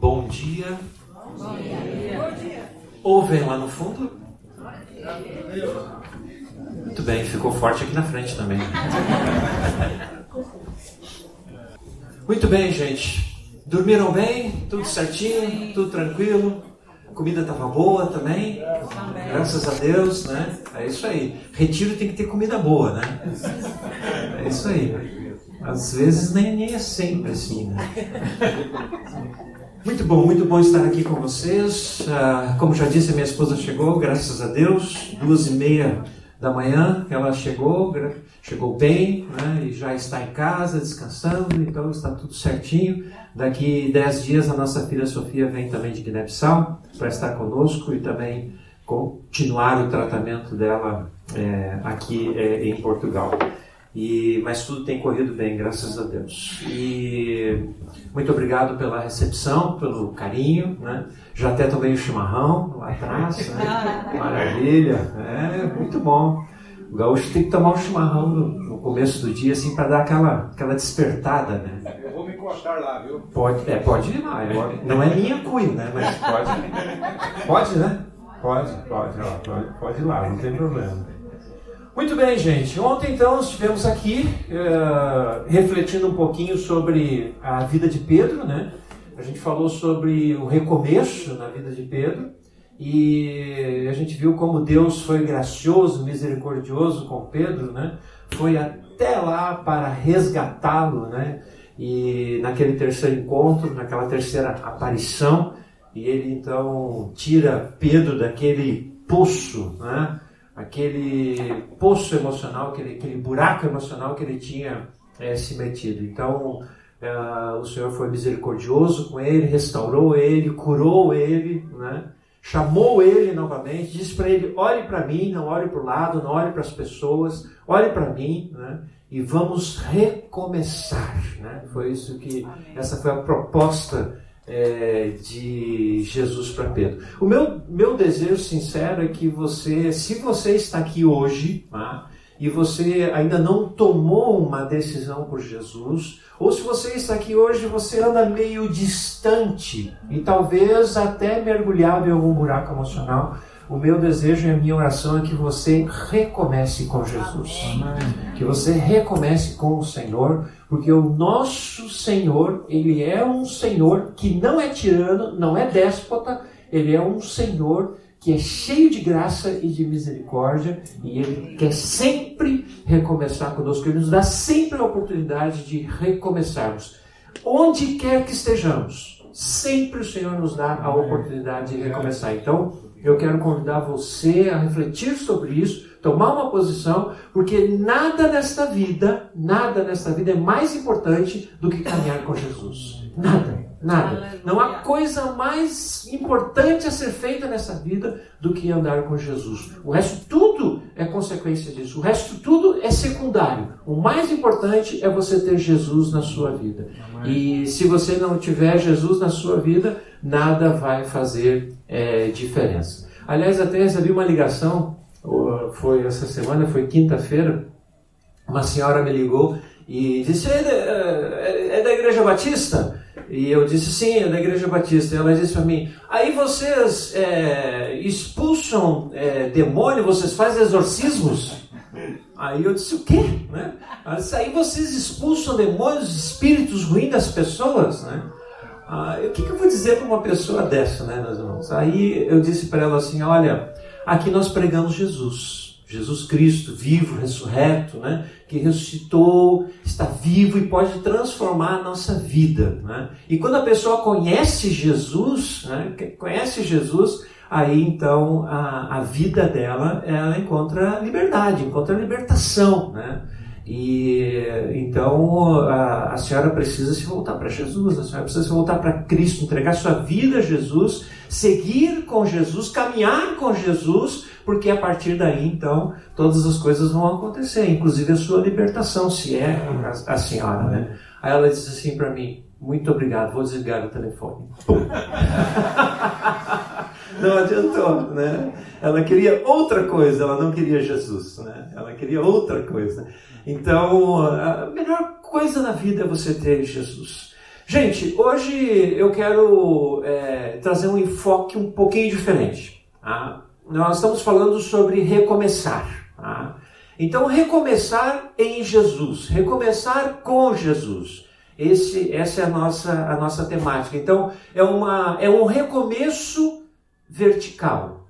Bom dia. Bom dia. Ouvem lá no fundo? Muito bem, ficou forte aqui na frente também. Muito bem, gente. Dormiram bem? Tudo certinho? Tudo tranquilo? A comida estava boa também? Graças a Deus, né? É isso aí. Retiro tem que ter comida boa, né? É isso aí. Às vezes nem, nem é sempre assim, né? Muito bom, muito bom estar aqui com vocês. Ah, como já disse, minha esposa chegou, graças a Deus, duas e meia da manhã ela chegou, chegou bem, né, e já está em casa, descansando, então está tudo certinho. Daqui dez dias a nossa filha Sofia vem também de Guiné-Bissau para estar conosco e também continuar o tratamento dela é, aqui é, em Portugal. E, mas tudo tem corrido bem, graças a Deus. E muito obrigado pela recepção, pelo carinho. Né? Já até tomei o chimarrão lá atrás. Né? Maravilha, é muito bom. O gaúcho tem que tomar um chimarrão no, no começo do dia, assim, para dar aquela, aquela despertada, né? Eu vou me encostar lá, viu? Pode, é, pode ir lá. Não é minha cuia, né? Mas pode. Pode, né? Pode, pode, pode, pode ir lá, não tem problema. Muito bem, gente. Ontem, então, estivemos aqui uh, refletindo um pouquinho sobre a vida de Pedro, né? A gente falou sobre o recomeço na vida de Pedro e a gente viu como Deus foi gracioso, misericordioso com Pedro, né? Foi até lá para resgatá-lo, né? E naquele terceiro encontro, naquela terceira aparição, e ele então tira Pedro daquele poço, né? Aquele poço emocional, aquele, aquele buraco emocional que ele tinha é, se metido. Então, é, o Senhor foi misericordioso com ele, restaurou ele, curou ele, né? chamou ele novamente, disse para ele: olhe para mim, não olhe para o lado, não olhe para as pessoas, olhe para mim, né? e vamos recomeçar. Né? Foi isso que, essa foi a proposta é, de Jesus para Pedro. O meu, meu desejo sincero é que você, se você está aqui hoje, tá? e você ainda não tomou uma decisão por Jesus, ou se você está aqui hoje você anda meio distante e talvez até mergulhado em algum buraco emocional, o meu desejo e a minha oração é que você recomece com Jesus. Que você recomece com o Senhor, porque o nosso Senhor, ele é um Senhor que não é tirano, não é déspota, ele é um Senhor que é cheio de graça e de misericórdia, e Ele quer sempre recomeçar conosco, Ele nos dá sempre a oportunidade de recomeçarmos. Onde quer que estejamos, sempre o Senhor nos dá a oportunidade de recomeçar. Então, eu quero convidar você a refletir sobre isso, tomar uma posição, porque nada nesta vida, nada nesta vida é mais importante do que caminhar com Jesus. Nada. Nada. Não há coisa mais importante a ser feita nessa vida do que andar com Jesus. O resto tudo é consequência disso. O resto tudo é secundário. O mais importante é você ter Jesus na sua vida. E se você não tiver Jesus na sua vida, nada vai fazer é, diferença. Aliás, até recebi uma ligação, foi essa semana, foi quinta-feira, uma senhora me ligou e disse: é da, é da Igreja Batista? E eu disse, sim, é da Igreja Batista. E ela disse para mim, aí vocês é, expulsam é, demônio, vocês fazem exorcismos? Aí eu disse, o quê? Né? Disse, aí vocês expulsam demônios, espíritos ruins das pessoas? Né? Ah, o que, que eu vou dizer para uma pessoa dessa, né, meus irmãos? Aí eu disse para ela assim, olha, aqui nós pregamos Jesus. Jesus Cristo, vivo, ressurreto, né? que ressuscitou, está vivo e pode transformar a nossa vida. Né? E quando a pessoa conhece Jesus, né? conhece Jesus, aí então a, a vida dela ela encontra liberdade, encontra libertação. Né? E então a, a senhora precisa se voltar para Jesus, a senhora precisa se voltar para Cristo, entregar sua vida a Jesus, seguir com Jesus, caminhar com Jesus porque a partir daí, então, todas as coisas vão acontecer, inclusive a sua libertação, se é a, a senhora, né? Aí ela disse assim para mim: Muito obrigado, vou desligar o telefone. não adiantou, né? Ela queria outra coisa, ela não queria Jesus, né? Ela queria outra coisa. Então, a melhor coisa na vida é você ter Jesus. Gente, hoje eu quero é, trazer um enfoque um pouquinho diferente. Tá? Nós estamos falando sobre recomeçar. Tá? Então, recomeçar em Jesus, recomeçar com Jesus. Esse, essa é a nossa, a nossa temática. Então, é, uma, é um recomeço vertical.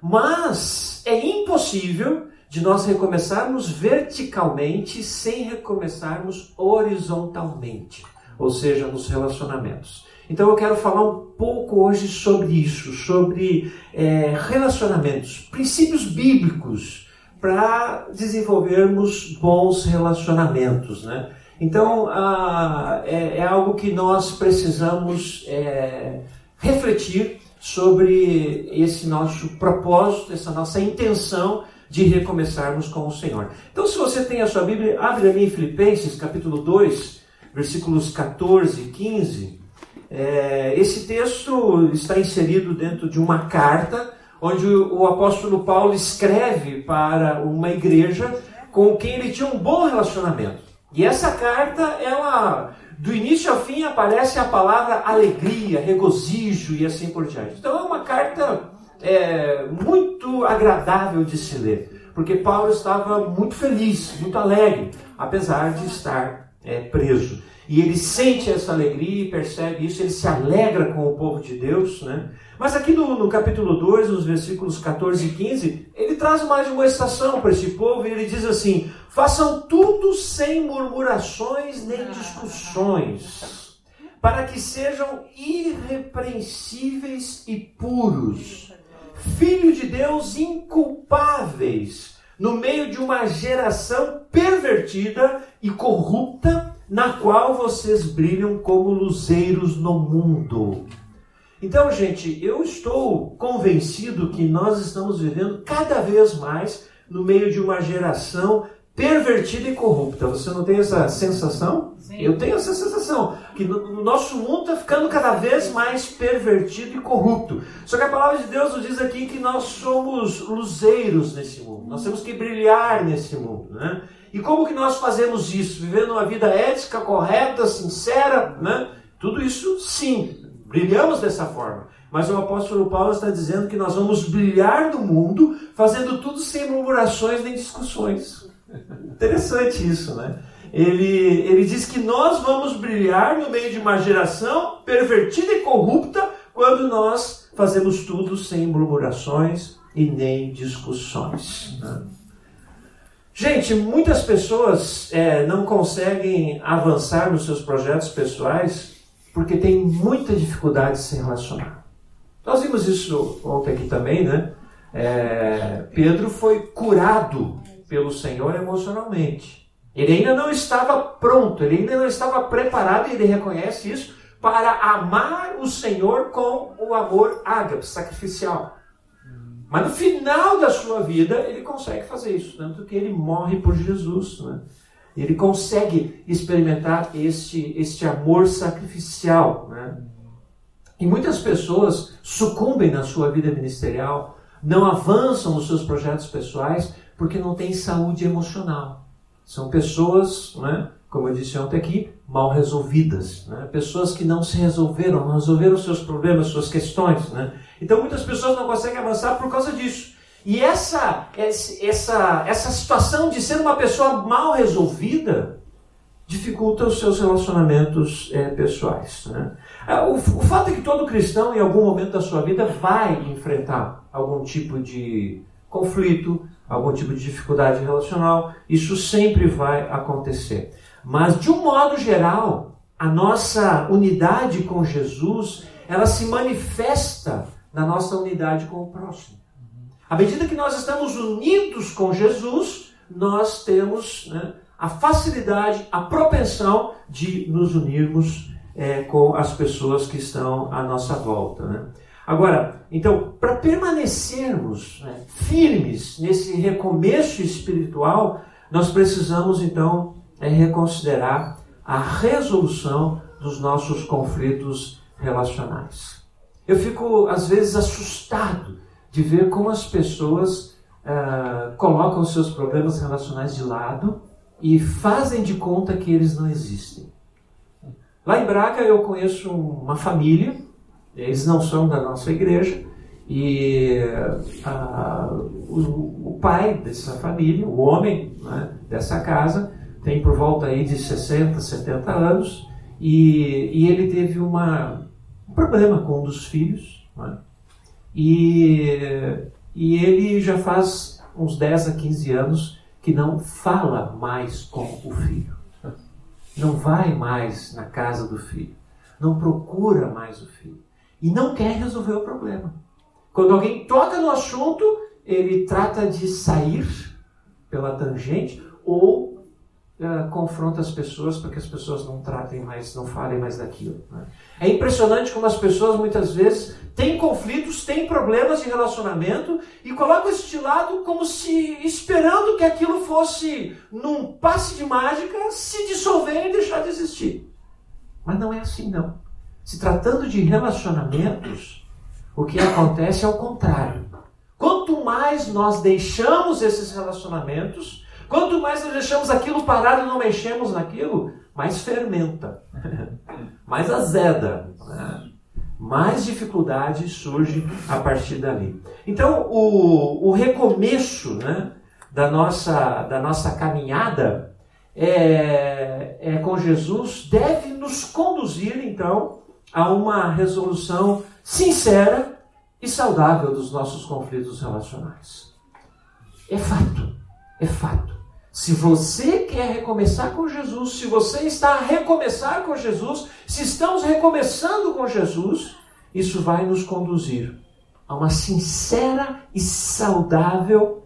Mas é impossível de nós recomeçarmos verticalmente sem recomeçarmos horizontalmente ou seja, nos relacionamentos. Então eu quero falar um pouco hoje sobre isso, sobre é, relacionamentos, princípios bíblicos para desenvolvermos bons relacionamentos, né? Então ah, é, é, algo que nós precisamos é, refletir sobre esse nosso propósito, essa nossa intenção de recomeçarmos com o Senhor. Então, se você tem a sua Bíblia, abre ali em Filipenses, capítulo 2, versículos 14 e 15, é, esse texto está inserido dentro de uma carta onde o, o apóstolo Paulo escreve para uma igreja com quem ele tinha um bom relacionamento. E essa carta, ela, do início ao fim, aparece a palavra alegria, regozijo e assim por diante. Então é uma carta é, muito agradável de se ler, porque Paulo estava muito feliz, muito alegre, apesar de estar é, preso. E ele sente essa alegria e percebe isso, ele se alegra com o povo de Deus. Né? Mas aqui no, no capítulo 2, nos versículos 14 e 15, ele traz mais uma estação para esse povo e ele diz assim: façam tudo sem murmurações nem discussões, para que sejam irrepreensíveis e puros, filho de Deus inculpáveis no meio de uma geração pervertida e corrupta, na qual vocês brilham como luzeiros no mundo. Então, gente, eu estou convencido que nós estamos vivendo cada vez mais no meio de uma geração pervertida e corrupta. Você não tem essa sensação? Sim. Eu tenho essa sensação que o nosso mundo está ficando cada vez mais pervertido e corrupto. Só que a palavra de Deus nos diz aqui que nós somos luzeiros nesse mundo. Nós temos que brilhar nesse mundo, né? E como que nós fazemos isso? Vivendo uma vida ética, correta, sincera, né? Tudo isso, sim, brilhamos dessa forma. Mas o apóstolo Paulo está dizendo que nós vamos brilhar no mundo, fazendo tudo sem murmurações nem discussões. Interessante isso, né? Ele, ele diz que nós vamos brilhar no meio de uma geração pervertida e corrupta quando nós fazemos tudo sem murmurações e nem discussões. Né? Gente, muitas pessoas é, não conseguem avançar nos seus projetos pessoais porque tem muita dificuldade de se relacionar. Nós vimos isso ontem aqui também, né? É, Pedro foi curado pelo Senhor emocionalmente. Ele ainda não estava pronto, ele ainda não estava preparado, e ele reconhece isso, para amar o Senhor com o amor ágape, sacrificial. Mas no final da sua vida, ele consegue fazer isso, tanto que ele morre por Jesus. Né? Ele consegue experimentar este, este amor sacrificial. Né? E muitas pessoas sucumbem na sua vida ministerial, não avançam nos seus projetos pessoais, porque não tem saúde emocional. São pessoas, né, como eu disse ontem aqui, mal resolvidas. Né? Pessoas que não se resolveram, não resolveram seus problemas, suas questões. Né? Então muitas pessoas não conseguem avançar por causa disso. E essa, essa, essa situação de ser uma pessoa mal resolvida dificulta os seus relacionamentos é, pessoais. Né? É, o, o fato é que todo cristão, em algum momento da sua vida, vai enfrentar algum tipo de conflito, algum tipo de dificuldade relacional, isso sempre vai acontecer. Mas de um modo geral, a nossa unidade com Jesus, ela se manifesta na nossa unidade com o próximo. À medida que nós estamos unidos com Jesus, nós temos né, a facilidade, a propensão de nos unirmos é, com as pessoas que estão à nossa volta. Né? Agora, então, para permanecermos né, firmes nesse recomeço espiritual, nós precisamos então é, reconsiderar a resolução dos nossos conflitos relacionais. Eu fico às vezes assustado de ver como as pessoas uh, colocam seus problemas relacionais de lado e fazem de conta que eles não existem. Lá em Braga eu conheço uma família, eles não são da nossa igreja, e a, o, o, pai dessa família, o homem né, dessa casa, tem por volta aí de 60, 70 anos, e, e ele teve uma, um problema com um dos filhos, né, e, e ele já faz uns 10 a 15 anos que não fala mais com o filho. Não vai mais na casa do filho. Não procura mais o filho. E não quer resolver o problema. Quando alguém toca no assunto, ele trata de sair pela tangente ou uh, confronta as pessoas para que as pessoas não tratem mais, não falem mais daquilo. Né? É impressionante como as pessoas muitas vezes têm conflitos, têm problemas de relacionamento e colocam isso de lado como se esperando que aquilo fosse, num passe de mágica, se dissolver e deixar de existir. Mas não é assim, não. Se tratando de relacionamentos, o que acontece é o contrário. Quanto mais nós deixamos esses relacionamentos, Quanto mais nós deixamos aquilo parado e não mexemos naquilo, mais fermenta, mais azeda, né? mais dificuldade surge a partir dali. Então, o, o recomeço né, da, nossa, da nossa caminhada é, é com Jesus deve nos conduzir, então, a uma resolução sincera e saudável dos nossos conflitos relacionais. É fato, é fato. Se você quer recomeçar com Jesus, se você está a recomeçar com Jesus, se estamos recomeçando com Jesus, isso vai nos conduzir a uma sincera e saudável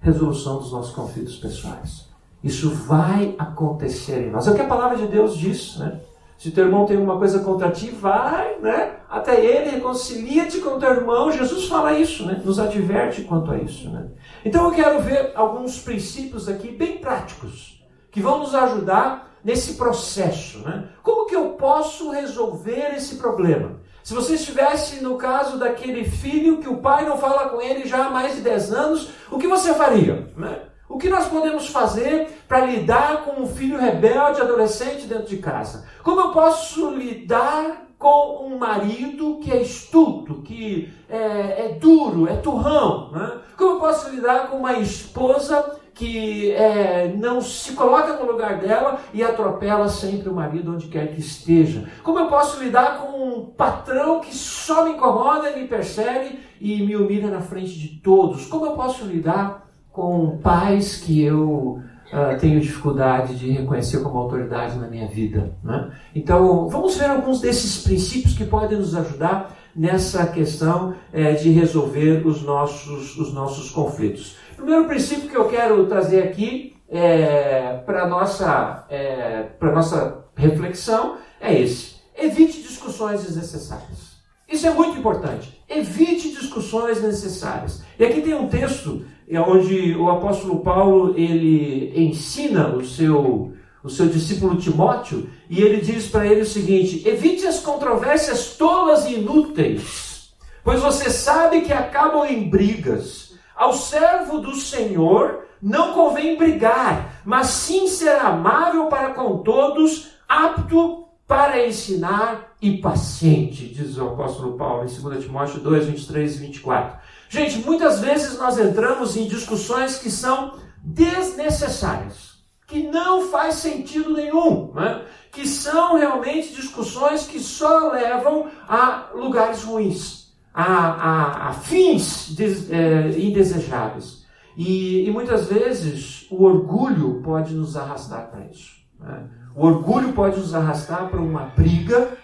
resolução dos nossos conflitos pessoais. Isso vai acontecer em nós. É o que a palavra de Deus diz, né? Se teu irmão tem alguma coisa contra ti, vai, né? Até ele, reconcilia-te com teu irmão. Jesus fala isso, né? Nos adverte quanto a isso, né? Então eu quero ver alguns princípios aqui bem práticos que vão nos ajudar nesse processo, né? Como que eu posso resolver esse problema? Se você estivesse no caso daquele filho que o pai não fala com ele já há mais de 10 anos, o que você faria? Né? O que nós podemos fazer para lidar com um filho rebelde, adolescente dentro de casa? Como eu posso lidar com um marido que é estúpido, que é, é duro, é turrão? Né? Como eu posso lidar com uma esposa que é, não se coloca no lugar dela e atropela sempre o marido onde quer que esteja? Como eu posso lidar com um patrão que só me incomoda, me persegue e me humilha na frente de todos? Como eu posso lidar com pais que eu uh, tenho dificuldade de reconhecer como autoridade na minha vida. Né? Então, vamos ver alguns desses princípios que podem nos ajudar nessa questão é, de resolver os nossos, os nossos conflitos. O primeiro princípio que eu quero trazer aqui é, para a nossa, é, nossa reflexão é esse: evite discussões desnecessárias. Isso é muito importante. Evite discussões necessárias. E aqui tem um texto é onde o apóstolo Paulo ele ensina o seu o seu discípulo Timóteo e ele diz para ele o seguinte: evite as controvérsias tolas e inúteis, pois você sabe que acabam em brigas. Ao servo do Senhor não convém brigar, mas sim ser amável para com todos, apto para ensinar e paciente, diz o apóstolo Paulo em 2 Timóteo 2, 23 e 24. Gente, muitas vezes nós entramos em discussões que são desnecessárias, que não faz sentido nenhum, né? que são realmente discussões que só levam a lugares ruins, a, a, a fins des, é, indesejáveis. E, e, muitas vezes o orgulho pode nos arrastar para isso. Né? O orgulho pode nos arrastar para uma briga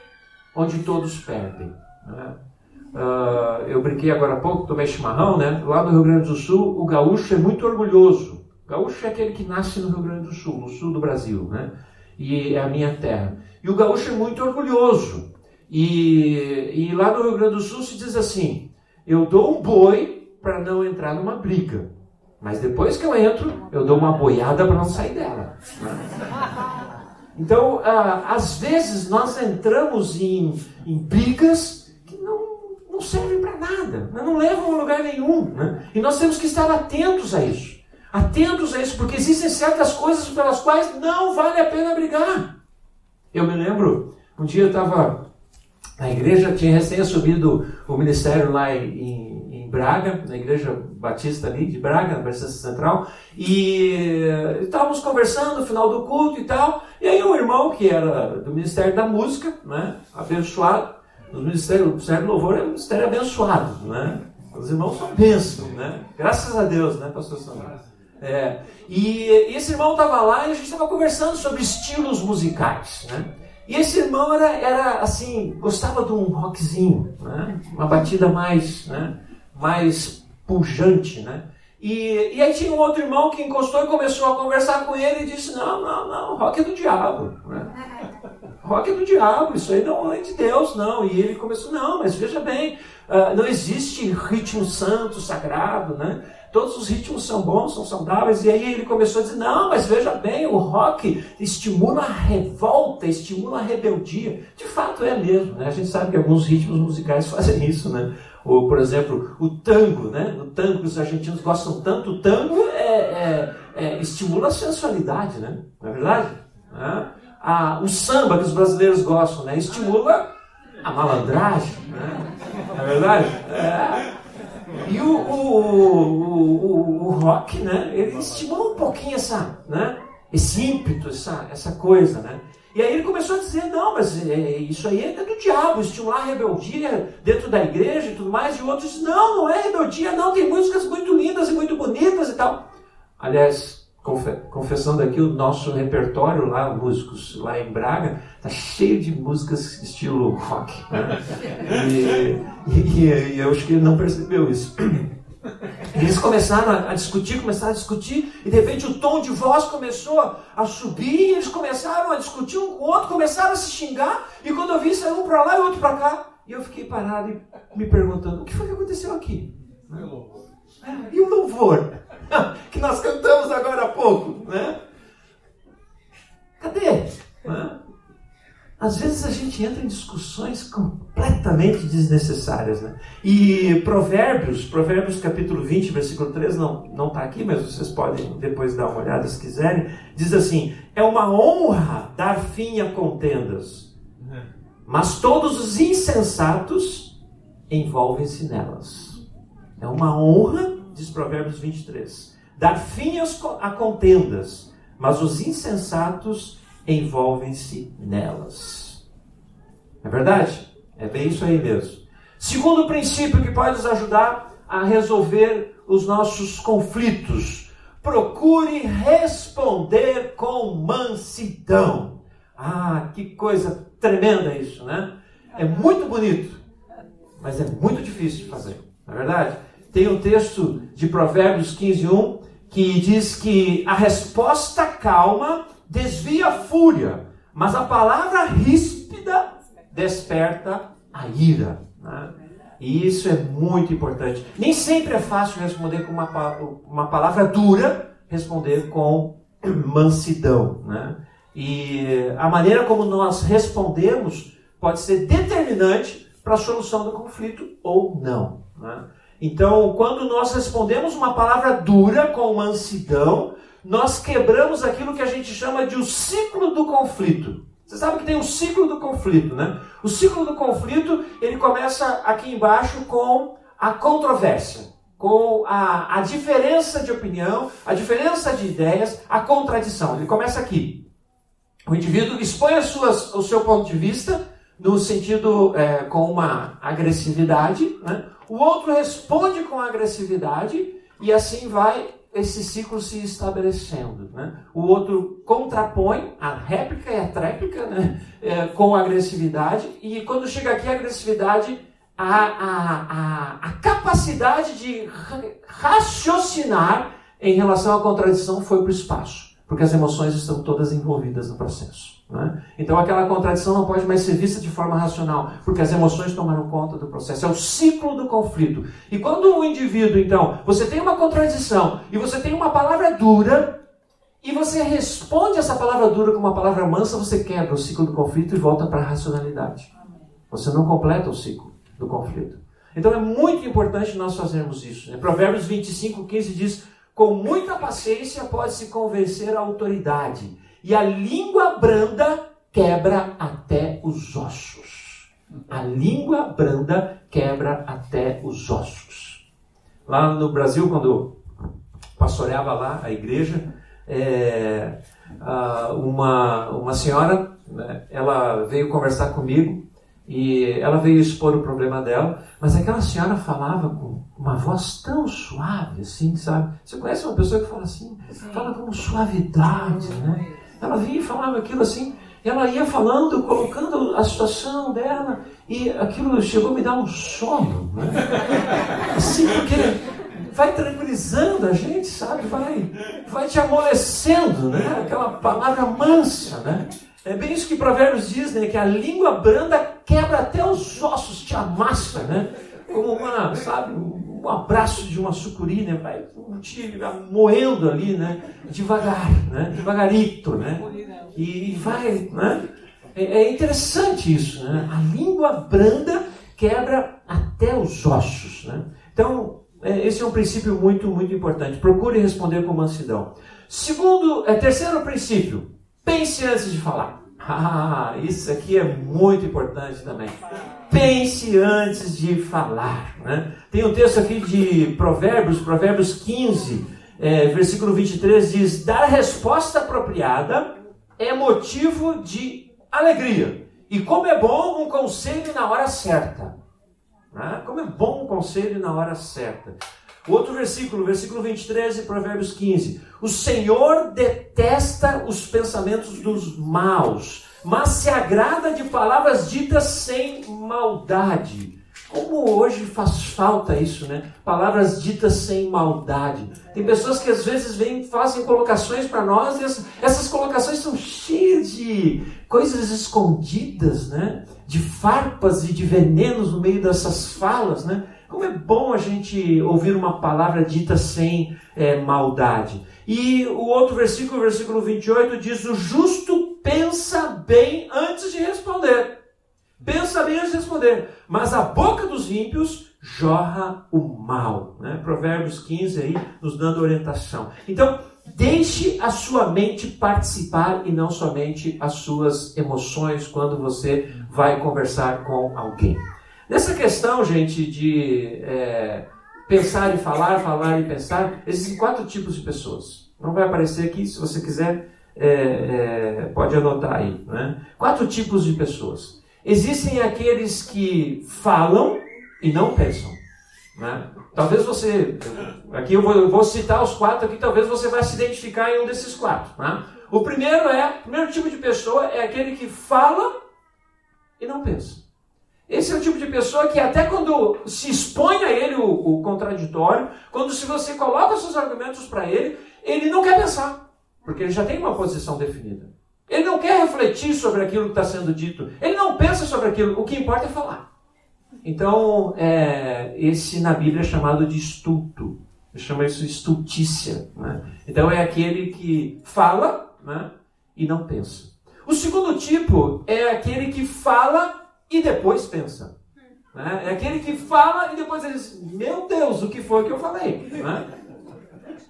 onde todos perdem. Né? Uh, eu brinquei agora há pouco, tomei chimarrão, né? Lá no Rio Grande do Sul, o gaúcho é muito orgulhoso. O gaúcho é aquele que nasce no Rio Grande do Sul, no sul do Brasil, né? E é a minha terra. E o gaúcho é muito orgulhoso. E, e lá no Rio Grande do Sul se diz assim: eu dou um boi para não entrar numa briga. Mas depois que eu entro, eu dou uma boiada para não sair dela. Então, ah, às vezes nós entramos em, em brigas não servem para nada, né? não levam a lugar nenhum. Né? E nós temos que estar atentos a isso. Atentos a isso, porque existem certas coisas pelas quais não vale a pena brigar. Eu me lembro, Um dia eu estava na igreja, tinha recém subido o ministério lá em, em, Braga, na igreja batista ali de Braga, na Batista Central, e estávamos conversando no final do culto e tal, e aí um irmão que era do Ministério da Música, né, abençoado, o Ministério, o Ministério do Louvor é um ministério abençoado, né? Os irmãos são bênçãos, né? Graças a Deus, né, pastor Samuel? É, e esse irmão estava lá e a gente estava conversando sobre estilos musicais, né? E esse irmão era, era assim, gostava de um rockzinho, né? uma batida mais, né? mais pujante, né? E, e aí tinha um outro irmão que encostou e começou a conversar com ele e disse, não, não, não, rock é do diabo, né? Rock é do diabo, isso aí não é de Deus, não. E ele começou, não, mas veja bem, uh, não existe ritmo santo, sagrado, né? todos os ritmos são bons, são saudáveis. E aí ele começou a dizer: não, mas veja bem, o rock estimula a revolta, estimula a rebeldia. De fato é mesmo, né? A gente sabe que alguns ritmos musicais fazem isso, né? Ou, por exemplo, o tango, né? O tango que os argentinos gostam tanto, o tango é, é, é, estimula a sensualidade, né? Não é verdade? É? Ah, o samba que os brasileiros gostam, né? Estimula a malandragem, né? Não é verdade? É. E o, o, o, o, rock, né, ele estimula um pouquinho essa, né, esse ímpeto, essa, essa coisa, né? E aí ele começou a dizer, não, mas é, é isso aí é do diabo, estimular a rebeldia dentro da igreja e tudo mais. E outros, não, não é rebeldia, não, tem músicas muito lindas e muito bonitas e tal. Aliás, confessando aqui, o nosso repertório lá, músicos lá em Braga, tá cheio de músicas estilo rock. Né? E, e, e, eu acho que ele não percebeu isso. Eles começaram a discutir, começaram a discutir, e de repente o tom de voz começou a subir, e eles começaram a discutir um com o outro, começaram a se xingar, e quando eu vi, saiu um para lá e outro para cá. E eu fiquei parado e me perguntando: o que foi que aconteceu aqui? E o louvor? que nós cantamos agora há pouco, né? Cadê? Às vezes a gente entra em discussões completamente desnecessárias, né? E Provérbios, Provérbios capítulo 20, versículo 3, não não está aqui, mas vocês podem depois dar uma olhada se quiserem, diz assim: "É uma honra dar fim a contendas, mas todos os insensatos envolvem-se nelas." É uma honra diz Provérbios 23. Dar fim a contendas, mas os insensatos envolvem-se nelas. É verdade? É bem isso aí mesmo. Segundo princípio que pode nos ajudar a resolver os nossos conflitos. Procure responder com mansidão. Ah, que coisa tremenda isso, né? É muito bonito, mas é muito difícil de fazer, não é verdade? Tem um texto de Provérbios 15, 1 que diz que a resposta calma desvia a fúria, mas a palavra ríspida desperta a ira. Né? E isso é muito importante. Nem sempre é fácil responder com uma, uma palavra dura, responder com mansidão. Né? E a maneira como nós respondemos pode ser determinante para a solução do conflito ou não. Né? Então, quando nós respondemos uma palavra dura com mansidão, nós quebramos aquilo que a gente chama de o ciclo do conflito. Você sabe que tem um ciclo do conflito, né? O ciclo do conflito, ele começa aqui embaixo com a controvérsia, com a, a diferença de opinião, a diferença de ideias, a contradição. Ele começa aqui. O indivíduo expõe as suas, o seu ponto de vista, no sentido é, com uma agressividade, né? o outro responde com agressividade e assim vai esse ciclo se estabelecendo. Né? O outro contrapõe a réplica e a tréplica né? É, com agressividade e quando chega aqui a agressividade, a, a, a, a capacidade de raciocinar em relação à contradição foi para o espaço, porque as emoções estão todas envolvidas no processo. Né? Então aquela contradição não pode mais ser vista de forma racional, porque as emoções tomaram conta do processo. É o ciclo do conflito. E quando o indivíduo, então, você tem uma contradição e você tem uma palavra dura, e você responde essa palavra dura com uma palavra mansa, você quebra o ciclo do conflito e volta para a racionalidade. Você não completa o ciclo do conflito. Então é muito importante nós fazermos isso. Né? Provérbios 25, 15 diz: Com muita paciência pode-se convencer a autoridade e a língua branda quebra até os ossos. A língua branda quebra até os ossos. Lá no Brasil, quando pastoreava lá a igreja, é, uma, uma senhora, né, ela veio conversar comigo e ela veio expor o problema dela, mas aquela senhora falava com uma voz tão suave, assim, sabe? Você conhece uma pessoa que fala assim, fala com suavidade, né? Ela vinha e falava aquilo assim, ela ia falando, colocando a situação dela, e aquilo chegou a me dar um sono, né? Assim, porque vai tranquilizando a gente, sabe? Vai, vai te amolecendo, né? Aquela palavra mansa, né? É bem isso que Provérbios diz, né? Que a língua branda quebra até os ossos, te amassa, né? Como uma, sabe, um abraço de uma sucuri, né? Vai te moendo ali, né? Devagar, né? Devagarito, né? E vai, né? É, é interessante isso, né? A língua branda quebra até os ossos, né? Então, é, esse é um princípio muito, muito importante. Procure responder com mansidão. Segundo, é, terceiro princípio, Pense antes de falar. Ah, isso aqui é muito importante também. Pense antes de falar. Né? Tem um texto aqui de Provérbios, Provérbios 15, é, versículo 23, diz: Dar a resposta apropriada é motivo de alegria. E como é bom um conselho na hora certa. Né? Como é bom um conselho na hora certa. Outro versículo, versículo 23 de Provérbios 15. O Senhor detesta os pensamentos dos maus, mas se agrada de palavras ditas sem maldade. Como hoje faz falta isso, né? Palavras ditas sem maldade. Tem pessoas que às vezes vêm, fazem colocações para nós e essas, essas colocações são cheias de coisas escondidas, né? De farpas e de venenos no meio dessas falas, né? Como é bom a gente ouvir uma palavra dita sem é, maldade. E o outro versículo, o versículo 28, diz: O justo pensa bem antes de responder. Pensa bem antes de responder. Mas a boca dos ímpios jorra o mal. Né? Provérbios 15 aí nos dando orientação. Então, deixe a sua mente participar e não somente as suas emoções quando você vai conversar com alguém. Nessa questão, gente, de é, pensar e falar, falar e pensar, existem quatro tipos de pessoas. Não vai aparecer aqui, se você quiser, é, é, pode anotar aí. Né? Quatro tipos de pessoas. Existem aqueles que falam e não pensam. Né? Talvez você, aqui eu vou, eu vou, citar os quatro aqui, talvez você vai se identificar em um desses quatro. Né? O primeiro é, o primeiro tipo de pessoa é aquele que fala e não pensa. Esse é o tipo de pessoa que até quando se expõe a ele o, o contraditório, quando se você coloca seus argumentos para ele, ele não quer pensar, porque ele já tem uma posição definida. Ele não quer refletir sobre aquilo que está sendo dito. Ele não pensa sobre aquilo. O que importa é falar. Então, é, esse na Bíblia é chamado de estulto. Chama isso estultícia. Né? Então, é aquele que fala né, e não pensa. O segundo tipo é aquele que fala e depois pensa. Né? É aquele que fala e depois ele diz: Meu Deus, o que foi que eu falei? Né?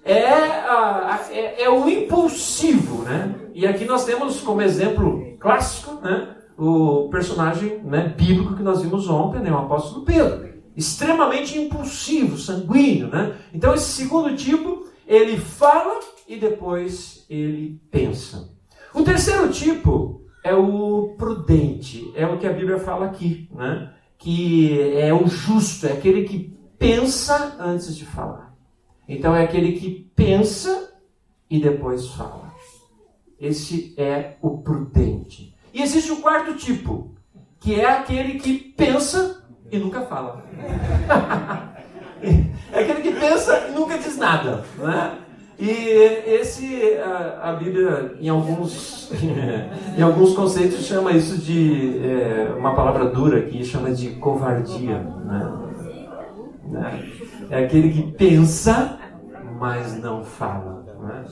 É, a, é, é, o impulsivo. Né? E aqui nós temos como exemplo clássico né, o personagem né, bíblico que nós vimos ontem, né, o apóstolo Pedro. Extremamente impulsivo, sanguíneo. Né? Então, esse segundo tipo, ele fala e depois ele pensa. O terceiro tipo é o prudente, é o que a Bíblia fala aqui, né? que é o justo, é aquele que pensa antes de falar. Então é aquele que pensa e depois fala. Esse é o prudente. E existe o quarto tipo, que é aquele que pensa e nunca fala. é aquele que pensa e nunca diz nada. Né? E esse, a, a, Bíblia, em alguns, em alguns conceitos, chama isso de, é, uma palavra dura aqui, chama de covardia. Né? né? É aquele que pensa, mas não fala. Né?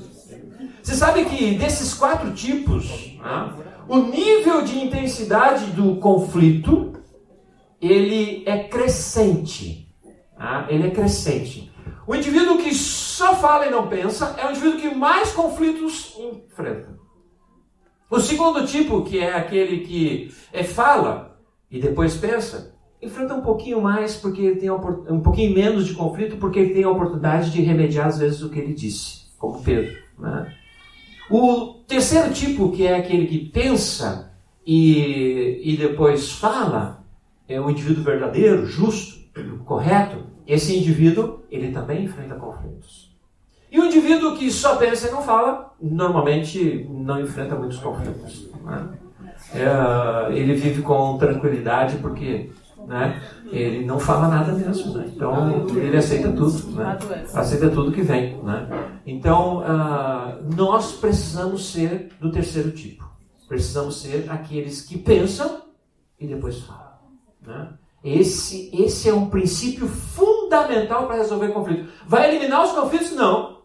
Você sabe que desses quatro tipos, né, o nível de intensidade do conflito, ele é crescente. Né? Ele é crescente. O indivíduo que só fala e não pensa é o indivíduo que mais conflitos enfrenta. O segundo tipo, que é aquele que é fala e depois pensa, enfrenta um pouquinho mais porque ele tem um pouquinho menos de conflito porque ele tem a oportunidade de remediar às vezes o que ele disse, como Pedro. Né? O terceiro tipo, que é aquele que pensa e, e depois fala, é o indivíduo verdadeiro, justo, correto. Esse indivíduo ele também enfrenta conflitos. E o indivíduo que só pensa e não fala, normalmente não enfrenta muitos conflitos. Né? É, ele vive com tranquilidade porque né, ele não fala nada mesmo. Né? Então ele aceita tudo. Né? Aceita tudo que vem. Né? Então uh, nós precisamos ser do terceiro tipo. Precisamos ser aqueles que pensam e depois falam. Né? Esse, esse é um princípio fundamental para resolver conflito. Vai eliminar os conflitos? Não.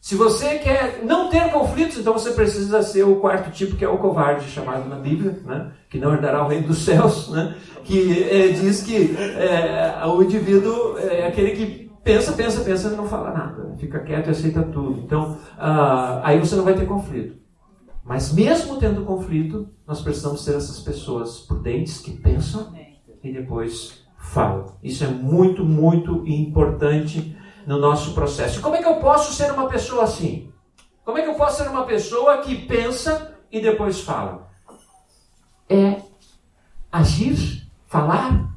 Se você quer não ter conflitos, então você precisa ser o quarto tipo, que é o covarde, chamado na Bíblia, né? que não herdará o reino dos céus, né? que é, diz que é, o indivíduo é aquele que pensa, pensa, pensa e não fala nada, fica quieto e aceita tudo. Então, ah, aí você não vai ter conflito. Mas mesmo tendo conflito, nós precisamos ser essas pessoas prudentes que pensam e depois falam. Isso é muito, muito importante no nosso processo. Como é que eu posso ser uma pessoa assim? Como é que eu posso ser uma pessoa que pensa e depois fala? É agir, falar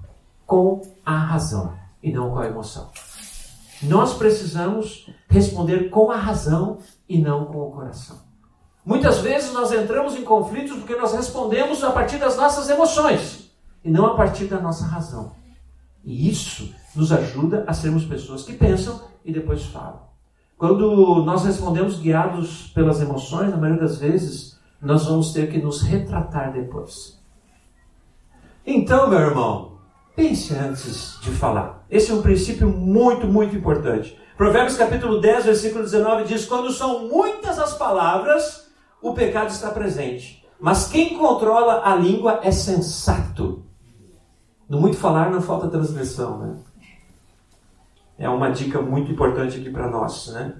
com a razão e não com a emoção. Nós precisamos responder com a razão e não com o coração. Muitas vezes nós entramos em conflitos porque nós respondemos a partir das nossas emoções e não a partir da nossa razão. E isso nos ajuda a sermos pessoas que pensam e depois falam. Quando nós respondemos guiados pelas emoções, na maioria das vezes, nós vamos ter que nos retratar depois. Então, meu irmão, pense antes de falar. Esse é um princípio muito, muito importante. Provérbios capítulo 10, versículo 19 diz: Quando são muitas as palavras, o pecado está presente. Mas quem controla a língua é sensato. No muito falar não falta transgressão, né? É uma dica muito importante aqui para nós, né?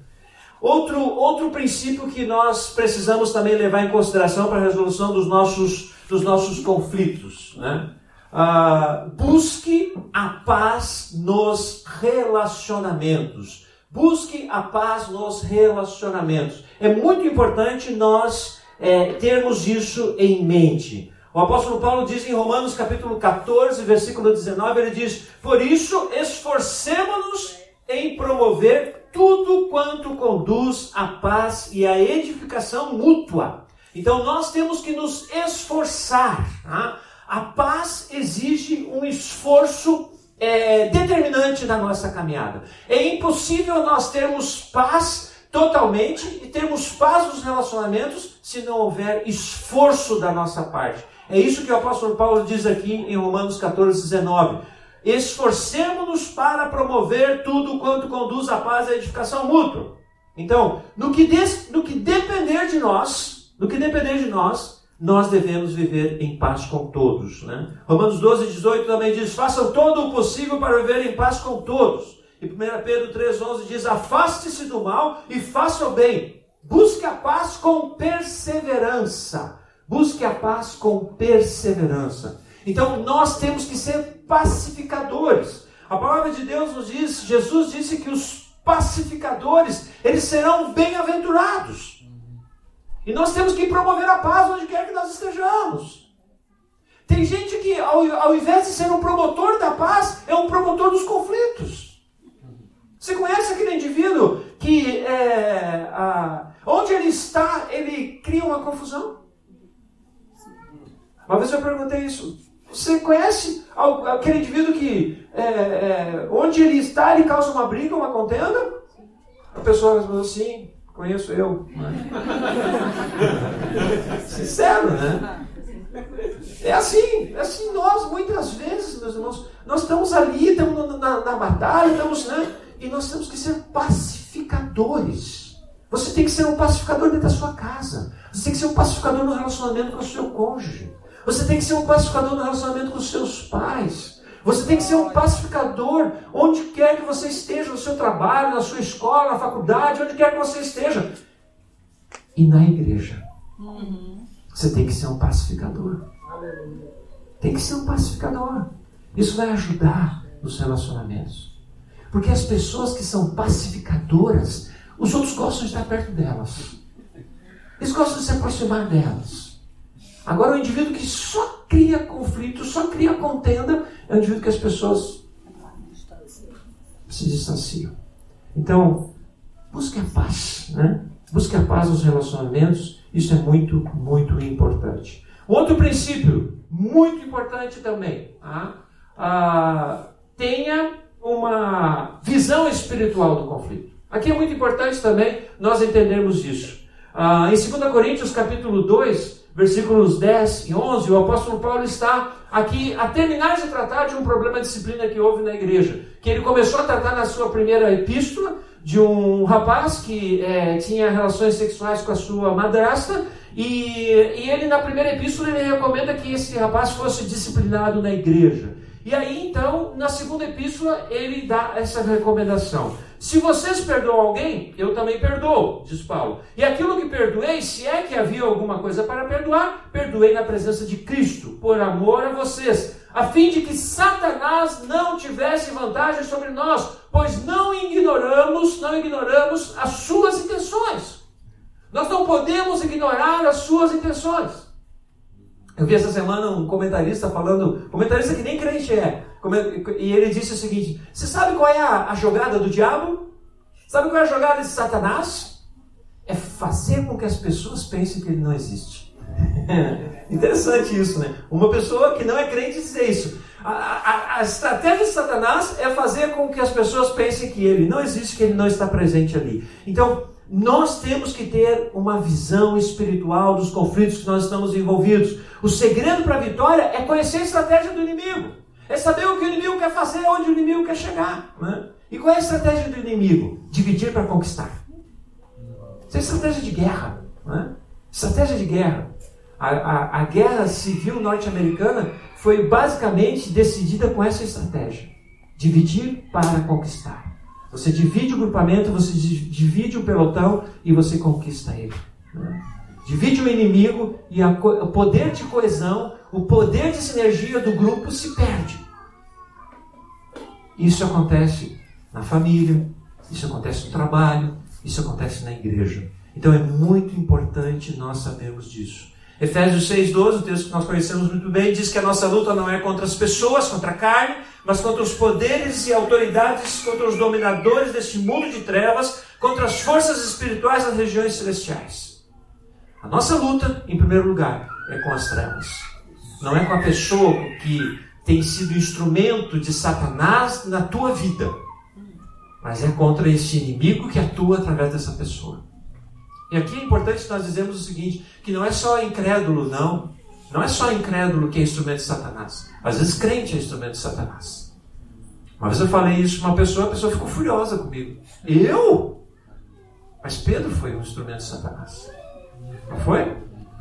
Outro, outro princípio que nós precisamos também levar em consideração para a resolução dos nossos, dos nossos conflitos, né? Ah, busque a paz nos relacionamentos. Busque a paz nos relacionamentos. É muito importante nós é, termos isso em mente. O apóstolo Paulo diz em Romanos capítulo 14, versículo 19, ele diz: Por isso esforcemos-nos em promover tudo quanto conduz à paz e à edificação mútua. Então nós temos que nos esforçar. Tá? A paz exige um esforço é, determinante na nossa caminhada. É impossível nós termos paz totalmente e termos paz nos relacionamentos se não houver esforço da nossa parte. É isso que o apóstolo Paulo diz aqui em Romanos 14, 19. Esforcemos-nos para promover tudo quanto conduz à paz e à edificação mútua. Então, no que, des, no que depender de nós, no que depender de nós, nós devemos viver em paz com todos. Né? Romanos 12, 18 também diz: façam todo o possível para viver em paz com todos. E 1 Pedro 3, 11 diz: afaste-se do mal e faça o bem. Busque a paz com perseverança. Busque a paz com perseverança. Então nós temos que ser pacificadores. A palavra de Deus nos diz, Jesus disse que os pacificadores, eles serão bem-aventurados. E nós temos que promover a paz onde quer que nós estejamos. Tem gente que, ao, ao invés de ser um promotor da paz, é um promotor dos conflitos. Você conhece aquele indivíduo que, é, a, onde ele está, ele cria uma confusão? Uma vez eu perguntei isso. Você conhece aquele indivíduo que, é, é, onde ele está, ele causa uma briga, uma contenda? A pessoa respondeu assim: conheço eu. Sincero, né? É assim, é assim nós, muitas vezes, meus irmãos, nós estamos ali, estamos na, na batalha, estamos, né? E nós temos que ser pacificadores. Você tem que ser um pacificador dentro da sua casa. Você tem que ser um pacificador no relacionamento com o seu cônjuge. Você tem que ser um pacificador no relacionamento com os seus pais. Você tem que ser um pacificador onde quer que você esteja, no seu trabalho, na sua escola, na faculdade, onde quer que você esteja. E na igreja. Uhum. Você tem que ser um pacificador. Tem que ser um pacificador. Isso vai ajudar nos relacionamentos. Porque as pessoas que são pacificadoras, os outros gostam de estar perto delas. Eles gostam de se aproximar delas. Agora, o indivíduo que só cria conflito, só cria contenda, é o indivíduo que as pessoas se distanciam. Então, busque a paz, né? Busque a paz nos relacionamentos. Isso é muito, muito importante. Outro princípio, muito importante também. Tá? Ah, tenha uma visão espiritual do conflito. Aqui é muito importante também nós entendermos isso. Ah, em 2 Coríntios capítulo 2, versículos 10 e 11, o apóstolo Paulo está aqui a terminar de tratar de um problema de disciplina que houve na igreja, que ele começou a tratar na sua primeira epístola, de um rapaz que é, tinha relações sexuais com a sua madrasta, e, e ele na primeira epístola ele recomenda que esse rapaz fosse disciplinado na igreja. E aí, então, na segunda epístola, ele dá essa recomendação. Se vocês perdoam alguém, eu também perdoo, diz Paulo. E aquilo que perdoei, se é que havia alguma coisa para perdoar, perdoei na presença de Cristo, por amor a vocês, a fim de que Satanás não tivesse vantagem sobre nós, pois não ignoramos, não ignoramos as suas intenções. Nós não podemos ignorar as suas intenções. Eu vi essa semana um comentarista falando, comentarista que nem crente é, e ele disse o seguinte: Você sabe qual é a, a jogada do diabo? Sabe qual é a jogada de Satanás? É fazer com que as pessoas pensem que ele não existe. Interessante isso, né? Uma pessoa que não é crente dizer isso. A, a, a, estratégia de Satanás é fazer com que as pessoas pensem que ele não existe, que ele não está presente ali. Então, nós temos que ter uma visão espiritual dos conflitos que nós estamos envolvidos. O segredo para a vitória é conhecer a estratégia do inimigo. É saber o que o inimigo quer fazer, onde o inimigo quer chegar. Né? E qual é a estratégia do inimigo? Dividir para conquistar. Isso é estratégia de guerra. Né? Estratégia de guerra. A, a, a guerra civil norte-americana foi basicamente decidida com essa estratégia: dividir para conquistar. Você divide o grupamento, você divide o pelotão e você conquista ele. Né? Divide o inimigo e o poder de coesão, o poder de sinergia do grupo se perde. Isso acontece na família, isso acontece no trabalho, isso acontece na igreja. Então é muito importante nós sabermos disso. Efésios 6,12, o texto que nós conhecemos muito bem, diz que a nossa luta não é contra as pessoas, contra a carne, mas contra os poderes e autoridades, contra os dominadores deste mundo de trevas, contra as forças espirituais das regiões celestiais. A nossa luta, em primeiro lugar, é com as trevas. Não é com a pessoa que tem sido instrumento de Satanás na tua vida, mas é contra este inimigo que atua através dessa pessoa. E aqui é importante nós dizermos o seguinte: que não é só incrédulo, não. Não é só incrédulo que é instrumento de Satanás. Às vezes crente é instrumento de Satanás. Uma vez eu falei isso para uma pessoa, a pessoa ficou furiosa comigo. Eu? Mas Pedro foi um instrumento de Satanás. Não foi?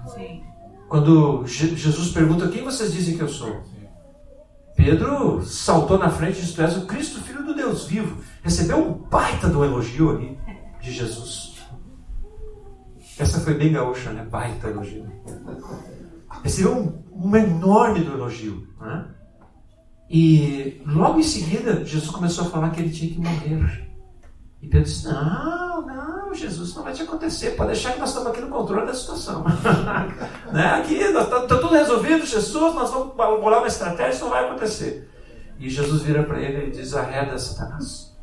Sim. Quando Jesus pergunta quem vocês dizem que eu sou? Pedro saltou na frente e disse: Tu és o Cristo, filho do Deus vivo. Recebeu um baita do elogio ali de Jesus. Essa foi bem gaúcha, né? Baita elogio. Recebeu um, um enorme do elogio. Né? E logo em seguida, Jesus começou a falar que ele tinha que morrer. E Pedro disse: Não, não, Jesus, não vai te acontecer. Pode deixar que nós estamos aqui no controle da situação. né? Aqui está tá tudo resolvido, Jesus, nós vamos bolar uma estratégia, isso não vai acontecer. E Jesus vira para ele e diz: Arreda Satanás.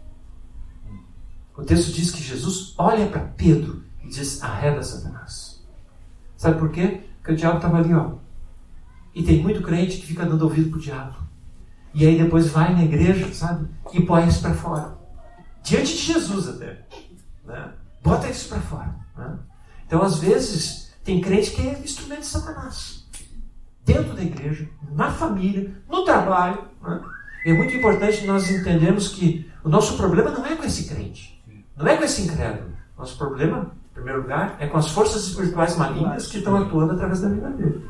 O texto diz que Jesus olha para Pedro diz arreda Satanás. Sabe por quê? Porque o diabo estava ali, ó. E tem muito crente que fica dando ouvido para o diabo. E aí depois vai na igreja, sabe? E põe isso para fora. Diante de Jesus até. Né? Bota isso para fora. Né? Então, às vezes, tem crente que é instrumento de Satanás. Dentro da igreja, na família, no trabalho. Né? É muito importante nós entendermos que o nosso problema não é com esse crente. Não é com esse incrédulo. Nosso problema em primeiro lugar, é com as forças espirituais malignas que estão atuando através da vida dele.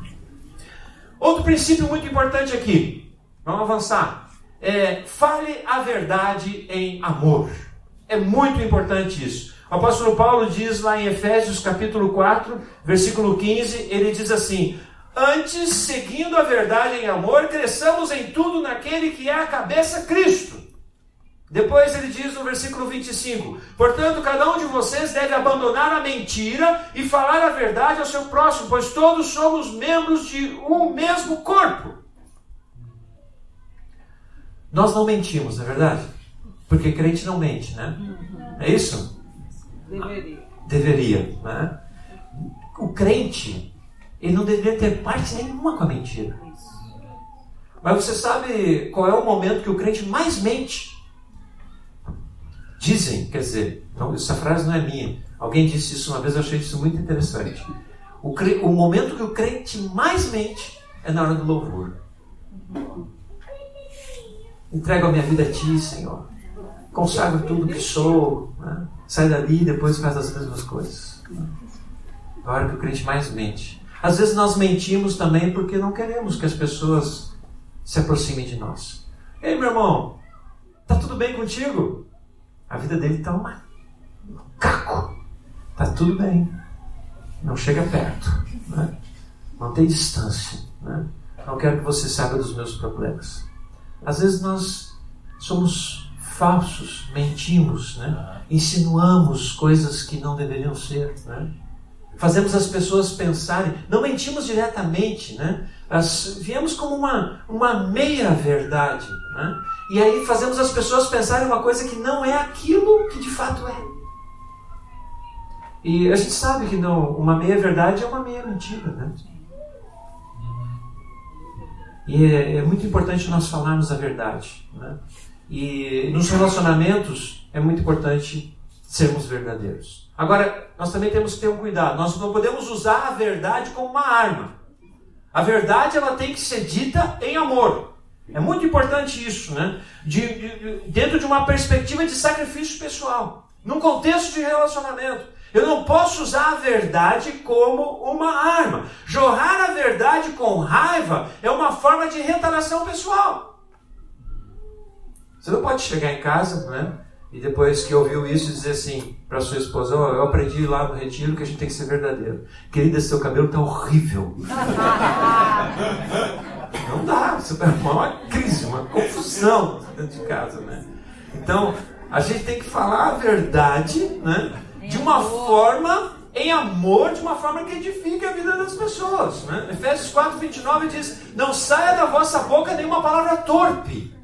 Outro princípio muito importante aqui, vamos avançar. É, fale a verdade em amor. É muito importante isso. O apóstolo Paulo diz lá em Efésios capítulo 4, versículo 15, ele diz assim: Antes, seguindo a verdade em amor, cresçamos em tudo naquele que é a cabeça Cristo. Depois ele diz no versículo 25: Portanto, cada um de vocês deve abandonar a mentira e falar a verdade ao seu próximo, pois todos somos membros de um mesmo corpo. Nós não mentimos, não é verdade? Porque crente não mente, né? É isso? Deveria. Deveria, né? O crente, ele não deveria ter parte nenhuma com a mentira. Mas você sabe qual é o momento que o crente mais mente? Dizem, quer dizer, não, essa frase não é minha. Alguém disse isso uma vez, eu achei isso muito interessante. O, cre... o momento que o crente mais mente é na hora do louvor. Entrego a minha vida a Ti, Senhor. Consagro tudo que sou. Né? Sai dali e depois faz as mesmas coisas. É a hora que o crente mais mente. Às vezes nós mentimos também porque não queremos que as pessoas se aproximem de nós. Ei, meu irmão, tá tudo bem contigo? A vida dele está um caco. Está tudo bem. Não chega perto. Né? Mantém distância. Né? Não quero que você saiba dos meus problemas. Às vezes nós somos falsos, mentimos, né? insinuamos coisas que não deveriam ser. Né? Fazemos as pessoas pensarem, não mentimos diretamente, né? As, viemos como uma, uma meia verdade. Né? E aí fazemos as pessoas pensarem uma coisa que não é aquilo que de fato é. E a gente sabe que não, uma meia verdade é uma meia mentira, né? E é, é muito importante nós falarmos a verdade, né? E nos relacionamentos é muito importante sermos verdadeiros. Agora, nós também temos que ter um cuidado. Nós não podemos usar a verdade como uma arma. A verdade ela tem que ser dita em amor. É muito importante isso, né? De, de, dentro de uma perspectiva de sacrifício pessoal, num contexto de relacionamento. Eu não posso usar a verdade como uma arma. Jorrar a verdade com raiva é uma forma de retaliação pessoal. Você não pode chegar em casa, né? E depois que ouviu isso, dizer assim para sua esposa: oh, Eu aprendi lá no retiro que a gente tem que ser verdadeiro. Querida, seu cabelo está horrível. Não dá, isso é uma crise, uma confusão dentro de casa, né? Então, a gente tem que falar a verdade, né? De uma forma em amor, de uma forma que edifique a vida das pessoas. Né? Efésios 4, 29 diz: Não saia da vossa boca nenhuma palavra torpe,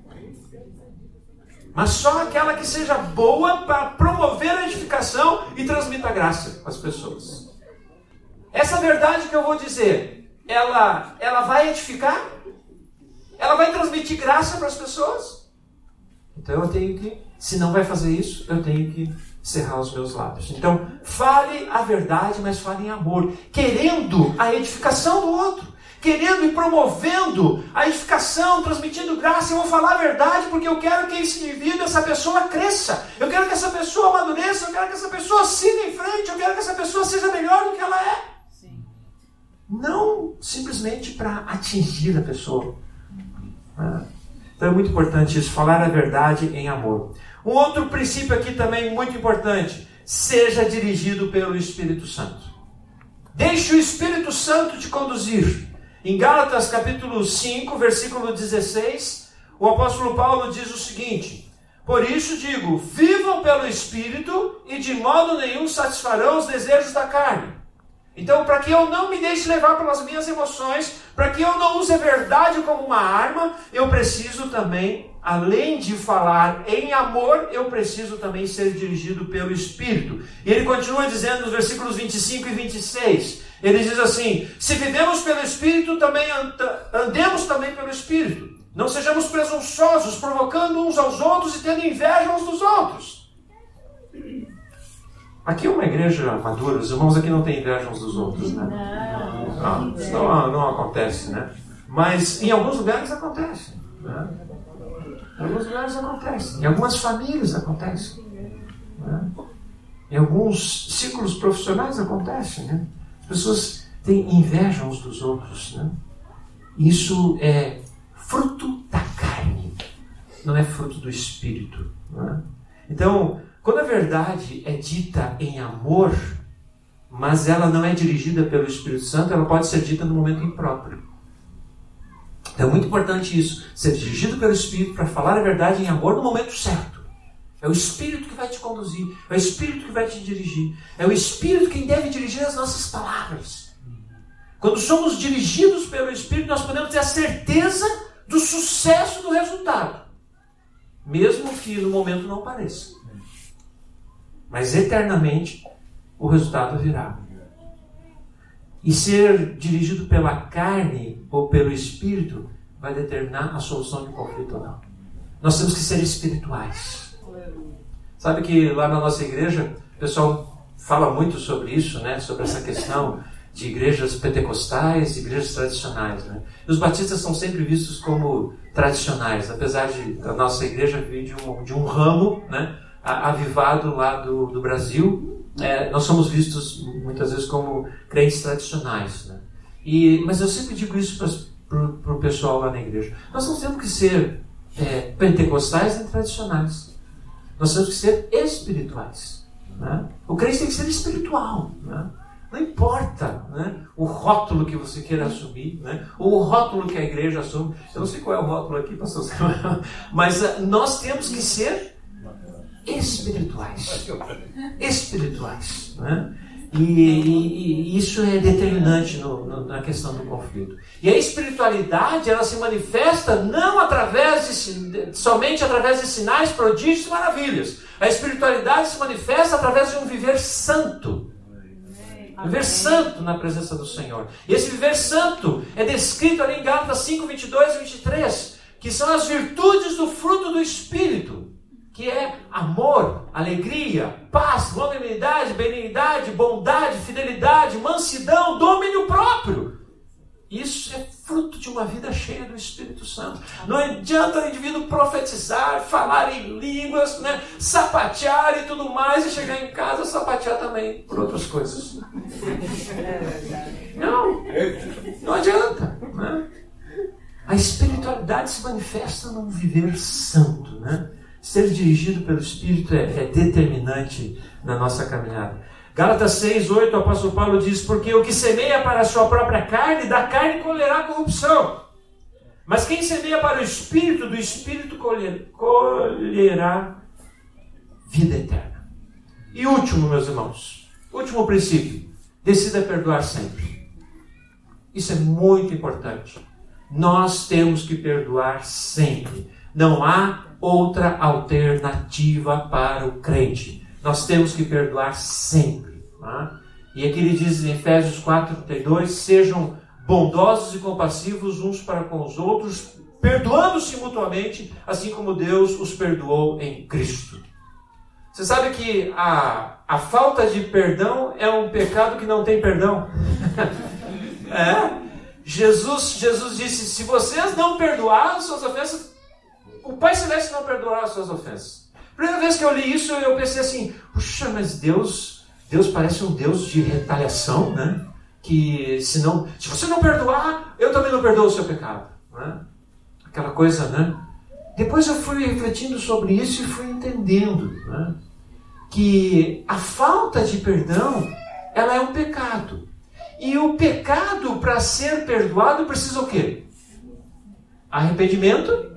mas só aquela que seja boa para promover a edificação e transmita graça às pessoas. Essa verdade que eu vou dizer, ela, ela vai edificar? Ela vai transmitir graça para as pessoas? Então eu tenho que, se não vai fazer isso, eu tenho que cerrar os meus lábios. Então, fale a verdade, mas fale em amor, querendo a edificação do outro, querendo e promovendo a edificação, transmitindo graça. Eu vou falar a verdade porque eu quero que esse indivíduo, essa pessoa cresça. Eu quero que essa pessoa amadureça, eu quero que essa pessoa siga em frente, eu quero que essa pessoa seja melhor do que ela é. Sim. Não simplesmente para atingir a pessoa então é muito importante isso, falar a verdade em amor. Um outro princípio aqui também muito importante: seja dirigido pelo Espírito Santo. Deixe o Espírito Santo te conduzir. Em Gálatas capítulo 5, versículo 16, o apóstolo Paulo diz o seguinte: Por isso digo, vivam pelo Espírito e de modo nenhum satisfarão os desejos da carne. Então, para que eu não me deixe levar pelas minhas emoções, para que eu não use a verdade como uma arma, eu preciso também, além de falar em amor, eu preciso também ser dirigido pelo Espírito. E ele continua dizendo nos versículos 25 e 26. Ele diz assim: Se vivemos pelo Espírito, também andemos também pelo Espírito. Não sejamos presunçosos, provocando uns aos outros e tendo inveja uns dos outros. Aqui é uma igreja madura, os irmãos aqui não têm inveja uns dos outros, né? Não, ah, não, não acontece, né? Mas em alguns lugares acontece. Né? Em alguns lugares acontece. Em algumas famílias acontece. Né? Em alguns ciclos profissionais acontece. Né? As pessoas têm inveja uns dos outros. Né? Isso é fruto da carne, não é fruto do espírito. Né? Então, quando a verdade é dita em amor, mas ela não é dirigida pelo Espírito Santo, ela pode ser dita no momento impróprio. Então é muito importante isso, ser dirigido pelo Espírito para falar a verdade em amor no momento certo. É o Espírito que vai te conduzir, é o Espírito que vai te dirigir, é o Espírito quem deve dirigir as nossas palavras. Quando somos dirigidos pelo Espírito, nós podemos ter a certeza do sucesso do resultado, mesmo que no momento não pareça. Mas eternamente o resultado virá. E ser dirigido pela carne ou pelo espírito vai determinar a solução de conflito ou não. Nós temos que ser espirituais. Sabe que lá na nossa igreja, o pessoal fala muito sobre isso, né? sobre essa questão de igrejas pentecostais igrejas tradicionais. Né? E os batistas são sempre vistos como tradicionais, apesar de a nossa igreja vir de um, de um ramo né? Avivado lá do, do Brasil, é, nós somos vistos muitas vezes como crentes tradicionais. Né? E, mas eu sempre digo isso para o pessoal lá na igreja. Nós não temos que ser é, pentecostais nem tradicionais. Nós temos que ser espirituais. Né? O crente tem que ser espiritual. Né? Não importa né, o rótulo que você queira assumir, né, ou o rótulo que a igreja assume. Eu não sei qual é o rótulo aqui, pastor mas uh, nós temos que ser espirituais. Espirituais. Né? E, e, e, isso é determinante no, no, na questão do conflito. E a espiritualidade ela se manifesta não através de, somente através de sinais, prodígios e maravilhas. A espiritualidade se manifesta através de um viver santo. Viver santo na presença do Senhor. E esse viver santo é descrito ali em Gálatas 5, 22 e 23, que são as virtudes do fruto do Espírito que é amor, alegria, paz, longanimidade, benignidade, bondade, fidelidade, mansidão, domínio próprio. Isso é fruto de uma vida cheia do Espírito Santo. Não adianta o indivíduo profetizar, falar em línguas, né, sapatear e tudo mais, e chegar em casa sapatear também por outras coisas. Não, não adianta. Né? A espiritualidade se manifesta num viver santo. Né? Ser dirigido pelo Espírito é, é determinante na nossa caminhada. Gálatas 6, 8, o apóstolo Paulo diz: Porque o que semeia para a sua própria carne, da carne colherá corrupção. Mas quem semeia para o Espírito, do Espírito colher, colherá vida eterna. E último, meus irmãos, último princípio: decida perdoar sempre. Isso é muito importante. Nós temos que perdoar sempre. Não há outra alternativa para o crente. Nós temos que perdoar sempre. Tá? E aqui ele diz em Efésios 4,32: sejam bondosos e compassivos uns para com os outros, perdoando-se mutuamente, assim como Deus os perdoou em Cristo. Você sabe que a, a falta de perdão é um pecado que não tem perdão. é? Jesus, Jesus disse: se vocês não perdoarem suas ofensas, o Pai Celeste não perdoará as suas ofensas. Primeira vez que eu li isso, eu pensei assim: puxa, mas Deus, Deus parece um Deus de retaliação, né? Que se não, se você não perdoar, eu também não perdoo o seu pecado, né? Aquela coisa, né? Depois eu fui refletindo sobre isso e fui entendendo, né? Que a falta de perdão, ela é um pecado. E o pecado, para ser perdoado, precisa o quê? Arrependimento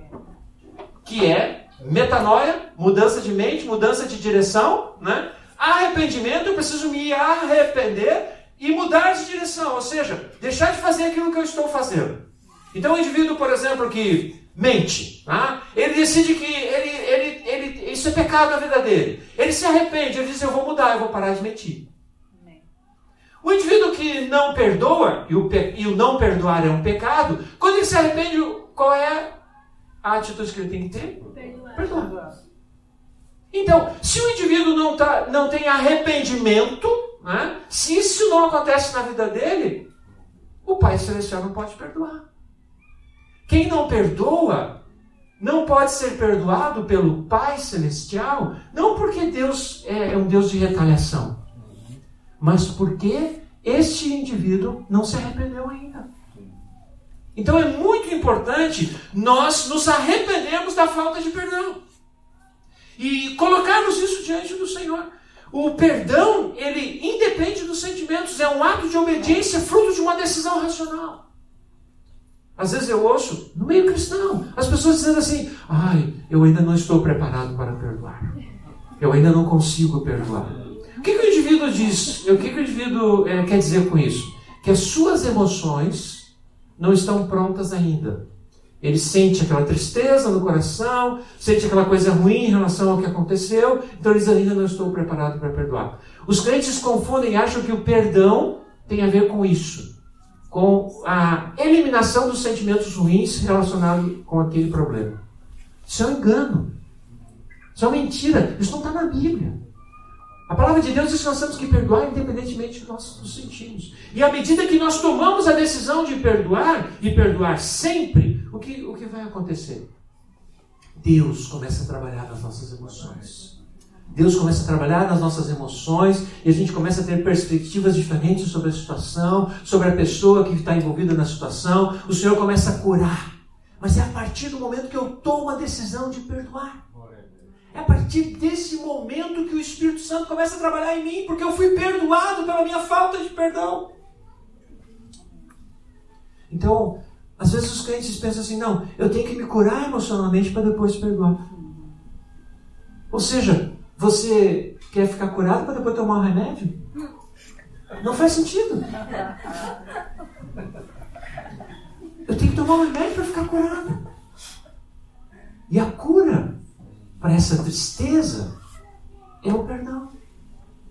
que é metanoia, mudança de mente, mudança de direção, né? Arrependimento, eu preciso me arrepender e mudar de direção, ou seja, deixar de fazer aquilo que eu estou fazendo. Então, o indivíduo, por exemplo, que mente, tá? ele decide que ele, ele, ele, isso é pecado na vida dele. Ele se arrepende, ele diz: Eu vou mudar, eu vou parar de mentir. O indivíduo que não perdoa, e o, e o não perdoar é um pecado, quando ele se arrepende, qual é a atitude que ele tem que ter? Perdoar. Então, se o indivíduo não, tá, não tem arrependimento, né, se isso não acontece na vida dele, o Pai Celestial não pode perdoar. Quem não perdoa não pode ser perdoado pelo Pai Celestial, não porque Deus é, é um Deus de retaliação, mas porque este indivíduo não se arrependeu ainda. Então é muito importante nós nos arrependermos da falta de perdão. e colocarmos isso diante do Senhor. O perdão, ele independe dos sentimentos, é um ato de obediência fruto de uma decisão racional. Às vezes eu ouço, no meio cristão, as pessoas dizendo assim: ai, eu ainda não estou preparado para perdoar. Eu ainda não consigo perdoar. O que, que o indivíduo diz? O que, que o indivíduo é, quer dizer com isso? Que as suas emoções não estão prontas ainda. Ele sente aquela tristeza no coração, sente aquela coisa ruim em relação ao que aconteceu, então eles ainda não estão preparados para perdoar. Os crentes confundem e acham que o perdão tem a ver com isso, com a eliminação dos sentimentos ruins relacionados com aquele problema. Isso é um engano. Isso é uma mentira. Isso não está na Bíblia. A palavra de Deus diz que nós temos que perdoar independentemente do que nós nos sentimos. E à medida que nós tomamos a decisão de perdoar, e perdoar sempre, o que, o que vai acontecer? Deus começa a trabalhar nas nossas emoções. Deus começa a trabalhar nas nossas emoções e a gente começa a ter perspectivas diferentes sobre a situação, sobre a pessoa que está envolvida na situação. O Senhor começa a curar. Mas é a partir do momento que eu tomo a decisão de perdoar. É a partir desse momento que o Espírito Santo começa a trabalhar em mim, porque eu fui perdoado pela minha falta de perdão. Então, às vezes os crentes pensam assim: não, eu tenho que me curar emocionalmente para depois perdoar. Ou seja, você quer ficar curado para depois tomar um remédio? Não faz sentido. Eu tenho que tomar um remédio para ficar curado. E a cura para essa tristeza é o perdão.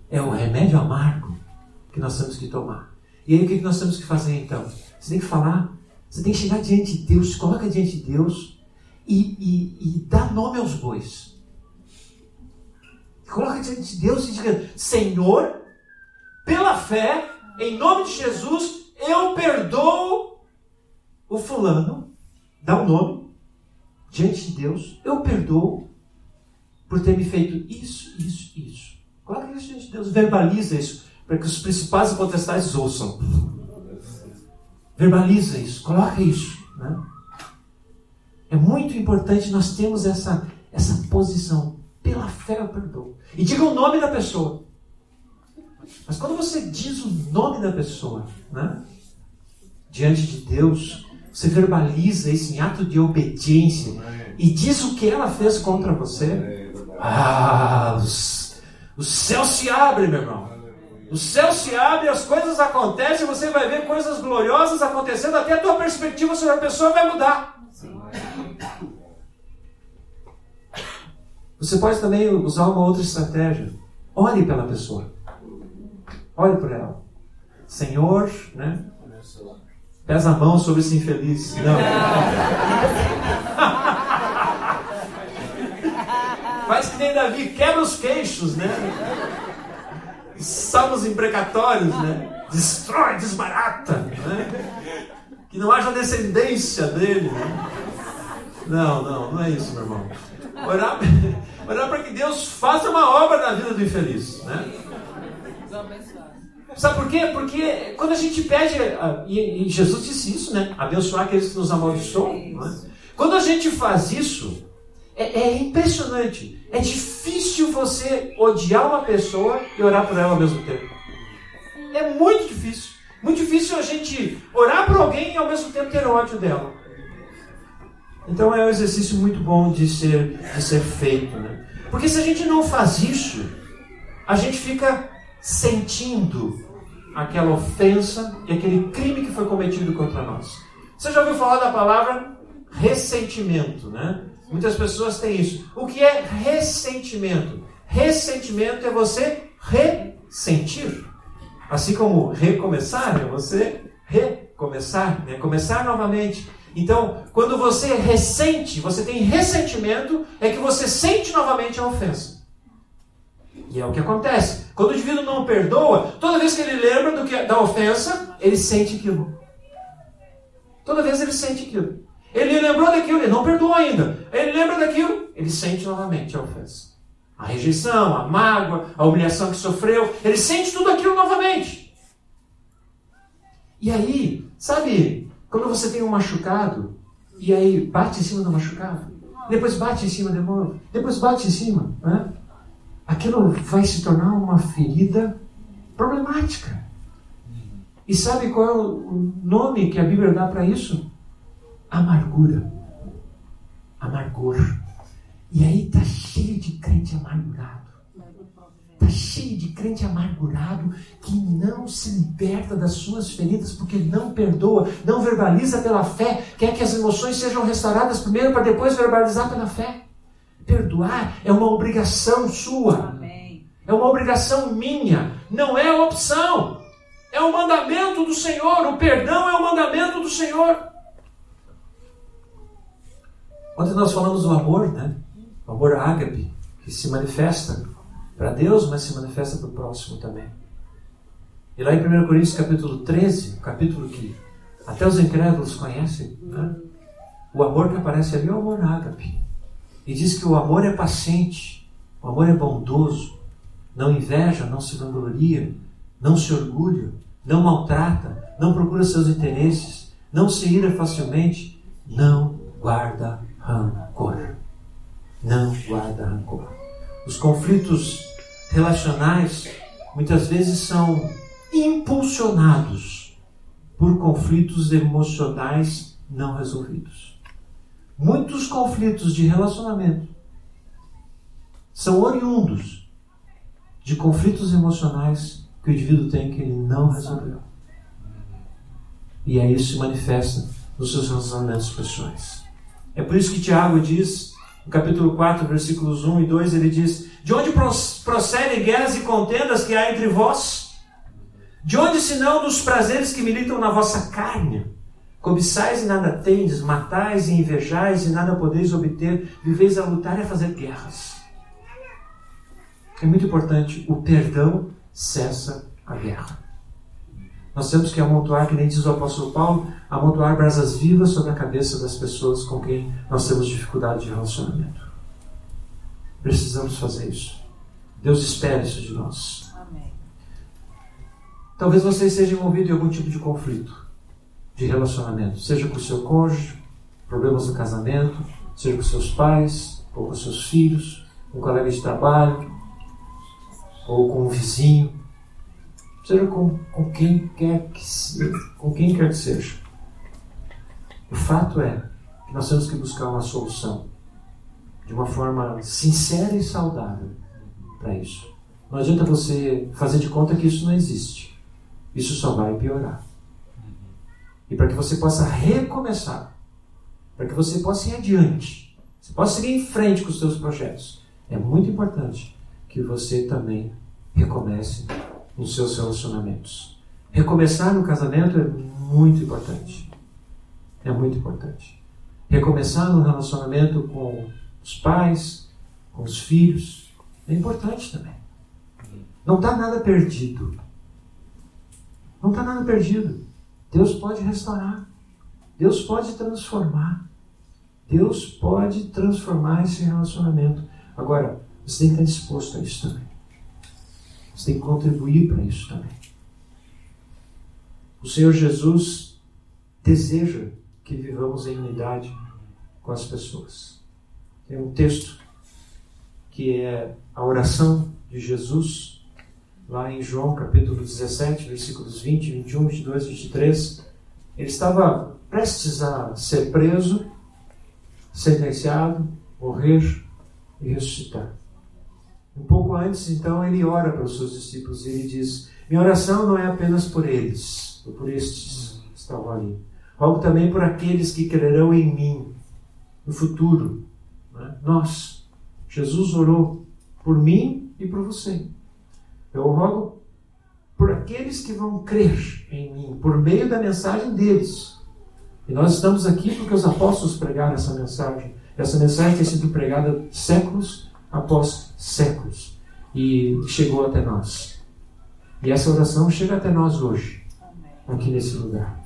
É o remédio amargo que nós temos que tomar. E aí o que nós temos que fazer então? Você tem que falar, você tem que chegar diante de Deus, coloca diante de Deus e, e, e dá nome aos bois. Coloca diante de Deus e diga: Senhor, pela fé, em nome de Jesus, eu perdoo o fulano. Dá o um nome diante de Deus, eu perdoo por ter me feito isso, isso, isso. Isso diante de Deus, verbaliza isso, para que os principais e potestades ouçam. Verbaliza isso, coloca isso. Né? É muito importante nós termos essa, essa posição. Pela fé eu perdoo. E diga o nome da pessoa. Mas quando você diz o nome da pessoa, né? diante de Deus, você verbaliza isso em ato de obediência e diz o que ela fez contra você. Ah, os, o céu se abre, meu irmão. O céu se abre, as coisas acontecem, você vai ver coisas gloriosas acontecendo, até a tua perspectiva sobre a pessoa vai mudar. Você pode também usar uma outra estratégia. Olhe pela pessoa. Olhe por ela. Senhor, né? Pesa a mão sobre esse infeliz. Não. Faz que nem Davi, quebra os queixos, né? Salmos imprecatórios, né? Destrói, desbarata, né? Que não haja descendência dele, né? Não, não, não é isso, meu irmão. Orar, orar para que Deus faça uma obra na vida do infeliz, né? Sabe por quê? Porque quando a gente pede, e Jesus disse isso, né? Abençoar aqueles que nos amaldiçoam. Né? Quando a gente faz isso, é, é, impressionante. É difícil você odiar uma pessoa e orar por ela ao mesmo tempo. É muito difícil. Muito difícil a gente orar por alguém e ao mesmo tempo ter ódio dela. Então é um exercício muito bom de ser, de ser feito. Né? Porque se a gente não faz isso, a gente fica sentindo aquela ofensa e aquele crime que foi cometido contra nós. Você já ouviu falar da palavra ressentimento, né? Muitas pessoas têm isso. O que é ressentimento? Ressentimento é você ressentir. Assim como recomeçar é você recomeçar, né? começar novamente. Então, quando você ressente, você tem ressentimento, é que você sente novamente a ofensa. E é o que acontece. Quando o indivíduo não perdoa, toda vez que ele lembra que, da ofensa, ele sente aquilo. Toda vez ele sente aquilo. Ele lembrou daquilo, ele não perdoou ainda. Ele lembra daquilo, ele sente novamente a ofensa. A rejeição, a mágoa, a humilhação que sofreu, ele sente tudo aquilo novamente. E aí, sabe, quando você tem um machucado, e aí bate em cima do machucado, depois bate em cima de novo, depois bate em cima. Né? Aquilo vai se tornar uma ferida problemática. E sabe qual é o nome que a Bíblia dá para isso? Amargura. Amargor. E aí está cheio de crente amargurado. Está cheio de crente amargurado que não se liberta das suas feridas porque não perdoa, não verbaliza pela fé, quer que as emoções sejam restauradas primeiro para depois verbalizar pela fé. Perdoar é uma obrigação sua. Amém. É uma obrigação minha, não é opção. É o mandamento do Senhor. O perdão é o mandamento do Senhor. Ontem nós falamos do amor, né? O amor ágape, que se manifesta para Deus, mas se manifesta para o próximo também. E lá em 1 Coríntios capítulo 13, capítulo que até os incrédulos conhecem, né? o amor que aparece ali é o amor ágape. E diz que o amor é paciente, o amor é bondoso, não inveja, não se vangloria, não se orgulha, não maltrata, não procura seus interesses, não se ira facilmente, não guarda rancor. Não guarda rancor. Os conflitos relacionais muitas vezes são impulsionados por conflitos emocionais não resolvidos. Muitos conflitos de relacionamento são oriundos de conflitos emocionais que o indivíduo tem que ele não resolveu. E aí isso se manifesta nos seus relacionamentos pessoais. É por isso que Tiago diz, no capítulo 4, versículos 1 e 2, ele diz: De onde procedem guerras e contendas que há entre vós? De onde senão dos prazeres que militam na vossa carne? Cobiçais e nada tendes, matais e invejais e nada podeis obter, viveis a lutar e a fazer guerras. É muito importante o perdão cessa a guerra. Nós temos que amontoar, que nem diz o apóstolo Paulo, amontoar brasas vivas sobre a cabeça das pessoas com quem nós temos dificuldade de relacionamento. Precisamos fazer isso. Deus espera isso de nós. Amém. Talvez você esteja envolvido em algum tipo de conflito de relacionamento, seja com o seu cônjuge, problemas no casamento, seja com seus pais, ou com seus filhos, com um colega de trabalho, ou com um vizinho, seja com, com quem quer que com quem quer que seja. O fato é que nós temos que buscar uma solução de uma forma sincera e saudável para isso. Não adianta você fazer de conta que isso não existe. Isso só vai piorar. E para que você possa recomeçar, para que você possa ir adiante, você possa seguir em frente com os seus projetos, é muito importante que você também recomece nos seus relacionamentos. Recomeçar no casamento é muito importante. É muito importante. Recomeçar no relacionamento com os pais, com os filhos, é importante também. Não está nada perdido. Não está nada perdido. Deus pode restaurar. Deus pode transformar. Deus pode transformar esse relacionamento. Agora, você tem que estar disposto a isso também. Você tem que contribuir para isso também. O Senhor Jesus deseja que vivamos em unidade com as pessoas. Tem um texto que é a oração de Jesus, lá em João capítulo 17, versículos 20, 21, 22, 23. Ele estava prestes a ser preso, sentenciado, morrer e ressuscitar. Um pouco antes, então, ele ora para os seus discípulos e ele diz: Minha oração não é apenas por eles, ou por estes que estavam ali. Rogo também por aqueles que crerão em mim no futuro. Né? Nós, Jesus orou por mim e por você. Eu rogo por aqueles que vão crer em mim, por meio da mensagem deles. E nós estamos aqui porque os apóstolos pregaram essa mensagem. Essa mensagem tem sido pregada séculos após séculos e chegou até nós. E essa oração chega até nós hoje, aqui nesse lugar.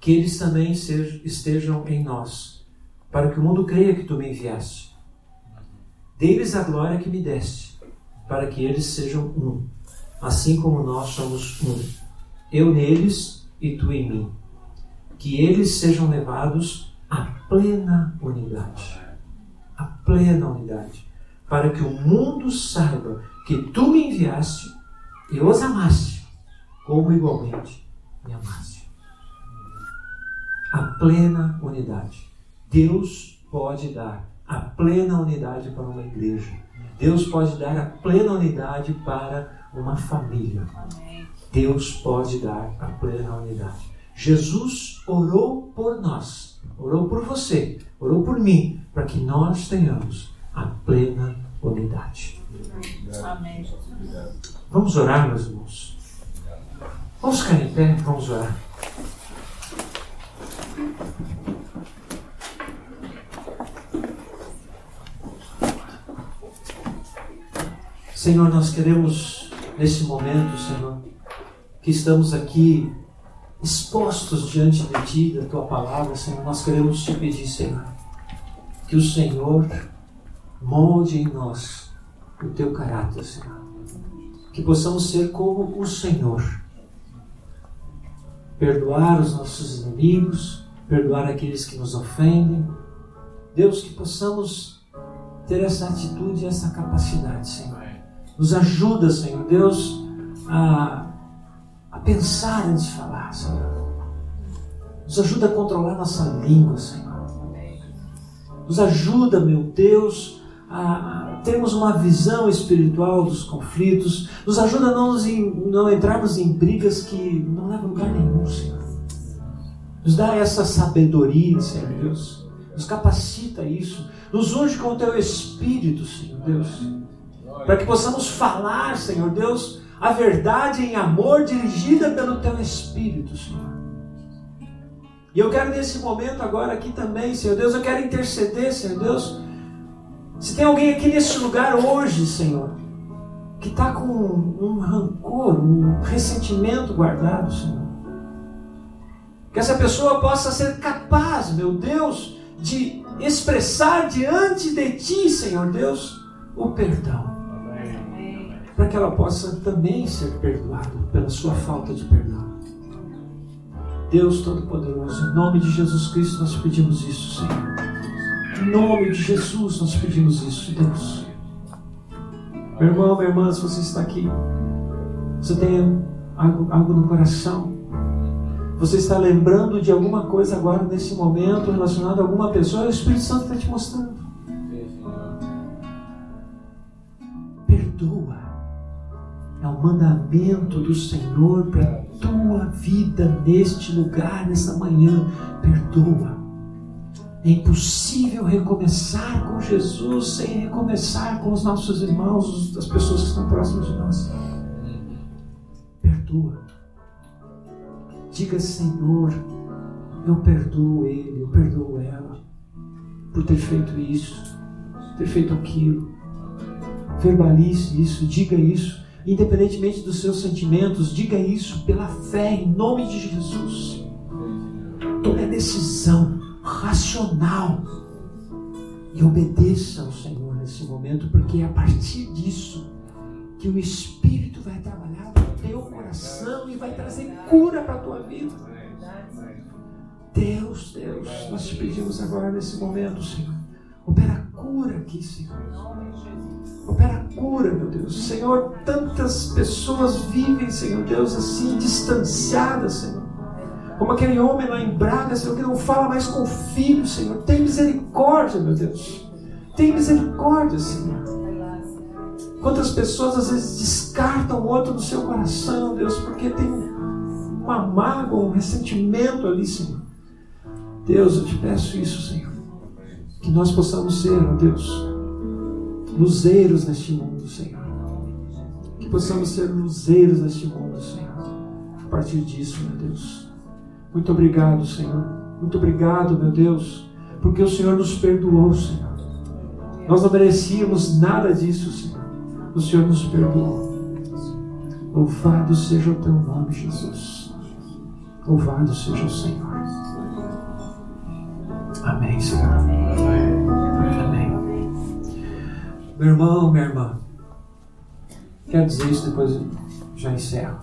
Que eles também estejam em nós, para que o mundo creia que tu me enviaste. Dê-lhes a glória que me deste, para que eles sejam um, assim como nós somos um. Eu neles e tu em mim. Que eles sejam levados a plena unidade. A plena unidade. Para que o mundo saiba que tu me enviaste e os amaste, como igualmente me amaste. A plena unidade. Deus pode dar a plena unidade para uma igreja. Deus pode dar a plena unidade para uma família. Deus pode dar a plena unidade. Jesus orou por nós, orou por você, orou por mim, para que nós tenhamos a plena unidade. Amém. Vamos orar, meus irmãos. Vamos ficar em pé, vamos orar. Senhor, nós queremos nesse momento, Senhor, que estamos aqui expostos diante de Ti, da Tua palavra, Senhor, nós queremos te pedir, Senhor, que o Senhor molde em nós o Teu caráter, Senhor. Que possamos ser como o Senhor. Perdoar os nossos inimigos, perdoar aqueles que nos ofendem. Deus, que possamos ter essa atitude e essa capacidade, Senhor nos ajuda, Senhor Deus, a, a pensar antes de falar, Senhor. Nos ajuda a controlar nossa língua, Senhor. Nos ajuda, meu Deus, a, termos uma visão espiritual dos conflitos. Nos ajuda a não, nos, não entrarmos em brigas que não levam lugar nenhum, Senhor. Nos dá essa sabedoria, Senhor Deus. Nos capacita isso. Nos unge com o teu Espírito, Senhor Deus para que possamos falar, Senhor Deus, a verdade em amor dirigida pelo Teu Espírito, Senhor. E eu quero nesse momento agora aqui também, Senhor Deus, eu quero interceder, Senhor Deus. Se tem alguém aqui nesse lugar hoje, Senhor, que está com um rancor, um ressentimento guardado, Senhor. Que essa pessoa possa ser capaz, meu Deus, de expressar diante de Ti, Senhor Deus, o perdão para que ela possa também ser perdoada pela sua falta de perdão. Deus Todo-Poderoso, em nome de Jesus Cristo nós pedimos isso, Senhor. Em nome de Jesus nós pedimos isso, Deus. Meu irmão, minha irmã, se você está aqui, você tem algo, algo no coração, você está lembrando de alguma coisa agora nesse momento relacionado a alguma pessoa, o Espírito Santo está te mostrando. Perdoa é o mandamento do Senhor para a tua vida neste lugar, nessa manhã. Perdoa. É impossível recomeçar com Jesus sem recomeçar com os nossos irmãos, as pessoas que estão próximas de nós. Perdoa. Diga, Senhor, eu perdoo ele, eu perdoo ela por ter feito isso, ter feito aquilo. Verbalize isso, diga isso independentemente dos seus sentimentos, diga isso pela fé em nome de Jesus. Tome a decisão racional e obedeça ao Senhor nesse momento, porque é a partir disso que o Espírito vai trabalhar no teu coração e vai trazer cura para a tua vida. Deus, Deus, nós te pedimos agora nesse momento, Senhor. Opera cura aqui, Senhor. Opera cura, meu Deus. Senhor, tantas pessoas vivem, Senhor Deus, assim, distanciadas, Senhor. Como aquele homem lá em Braga, Senhor, que não fala mais com o filho, Senhor. Tem misericórdia, meu Deus. Tem misericórdia, Senhor. Quantas pessoas às vezes descartam o outro do seu coração, Deus, porque tem uma mágoa, um ressentimento ali, Senhor. Deus, eu te peço isso, Senhor. Que nós possamos ser, ó Deus, luzeiros neste mundo, Senhor. Que possamos ser luzeiros neste mundo, Senhor. A partir disso, meu Deus. Muito obrigado, Senhor. Muito obrigado, meu Deus, porque o Senhor nos perdoou, Senhor. Nós não merecíamos nada disso, Senhor. O Senhor nos perdoou. Louvado seja o teu nome, Jesus. Louvado seja o Senhor. Amém, Senhor. Amém. Meu irmão, minha irmã, quero dizer isso, depois já encerro.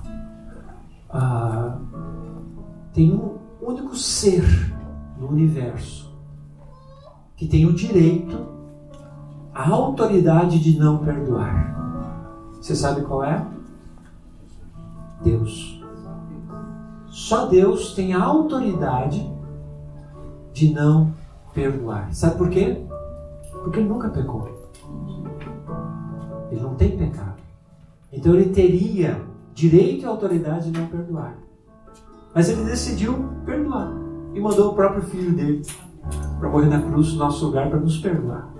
Ah, tem um único ser no universo que tem o direito, a autoridade de não perdoar. Você sabe qual é? Deus. Só Deus tem a autoridade de não perdoar. Sabe por quê? Porque ele nunca pecou. Ele não tem pecado. Então ele teria direito e autoridade de não perdoar. Mas ele decidiu perdoar e mandou o próprio filho dele para morrer na cruz no nosso lugar para nos perdoar.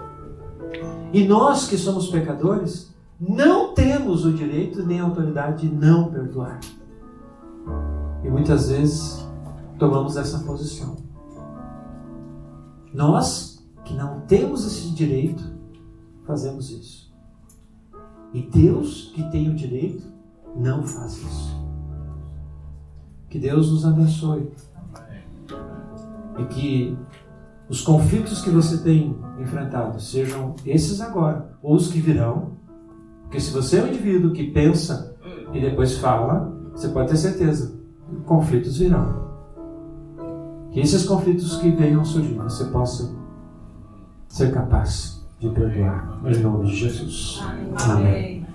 E nós que somos pecadores, não temos o direito nem a autoridade de não perdoar. E muitas vezes tomamos essa posição. Nós que não temos esse direito, fazemos isso. E Deus que tem o direito, não faz isso. Que Deus nos abençoe. E que os conflitos que você tem enfrentado sejam esses agora, ou os que virão. Porque se você é um indivíduo que pensa e depois fala, você pode ter certeza, conflitos virão. Que esses conflitos que venham surgir, você possa ser capaz de perdoar. Em nome de Jesus. Amém.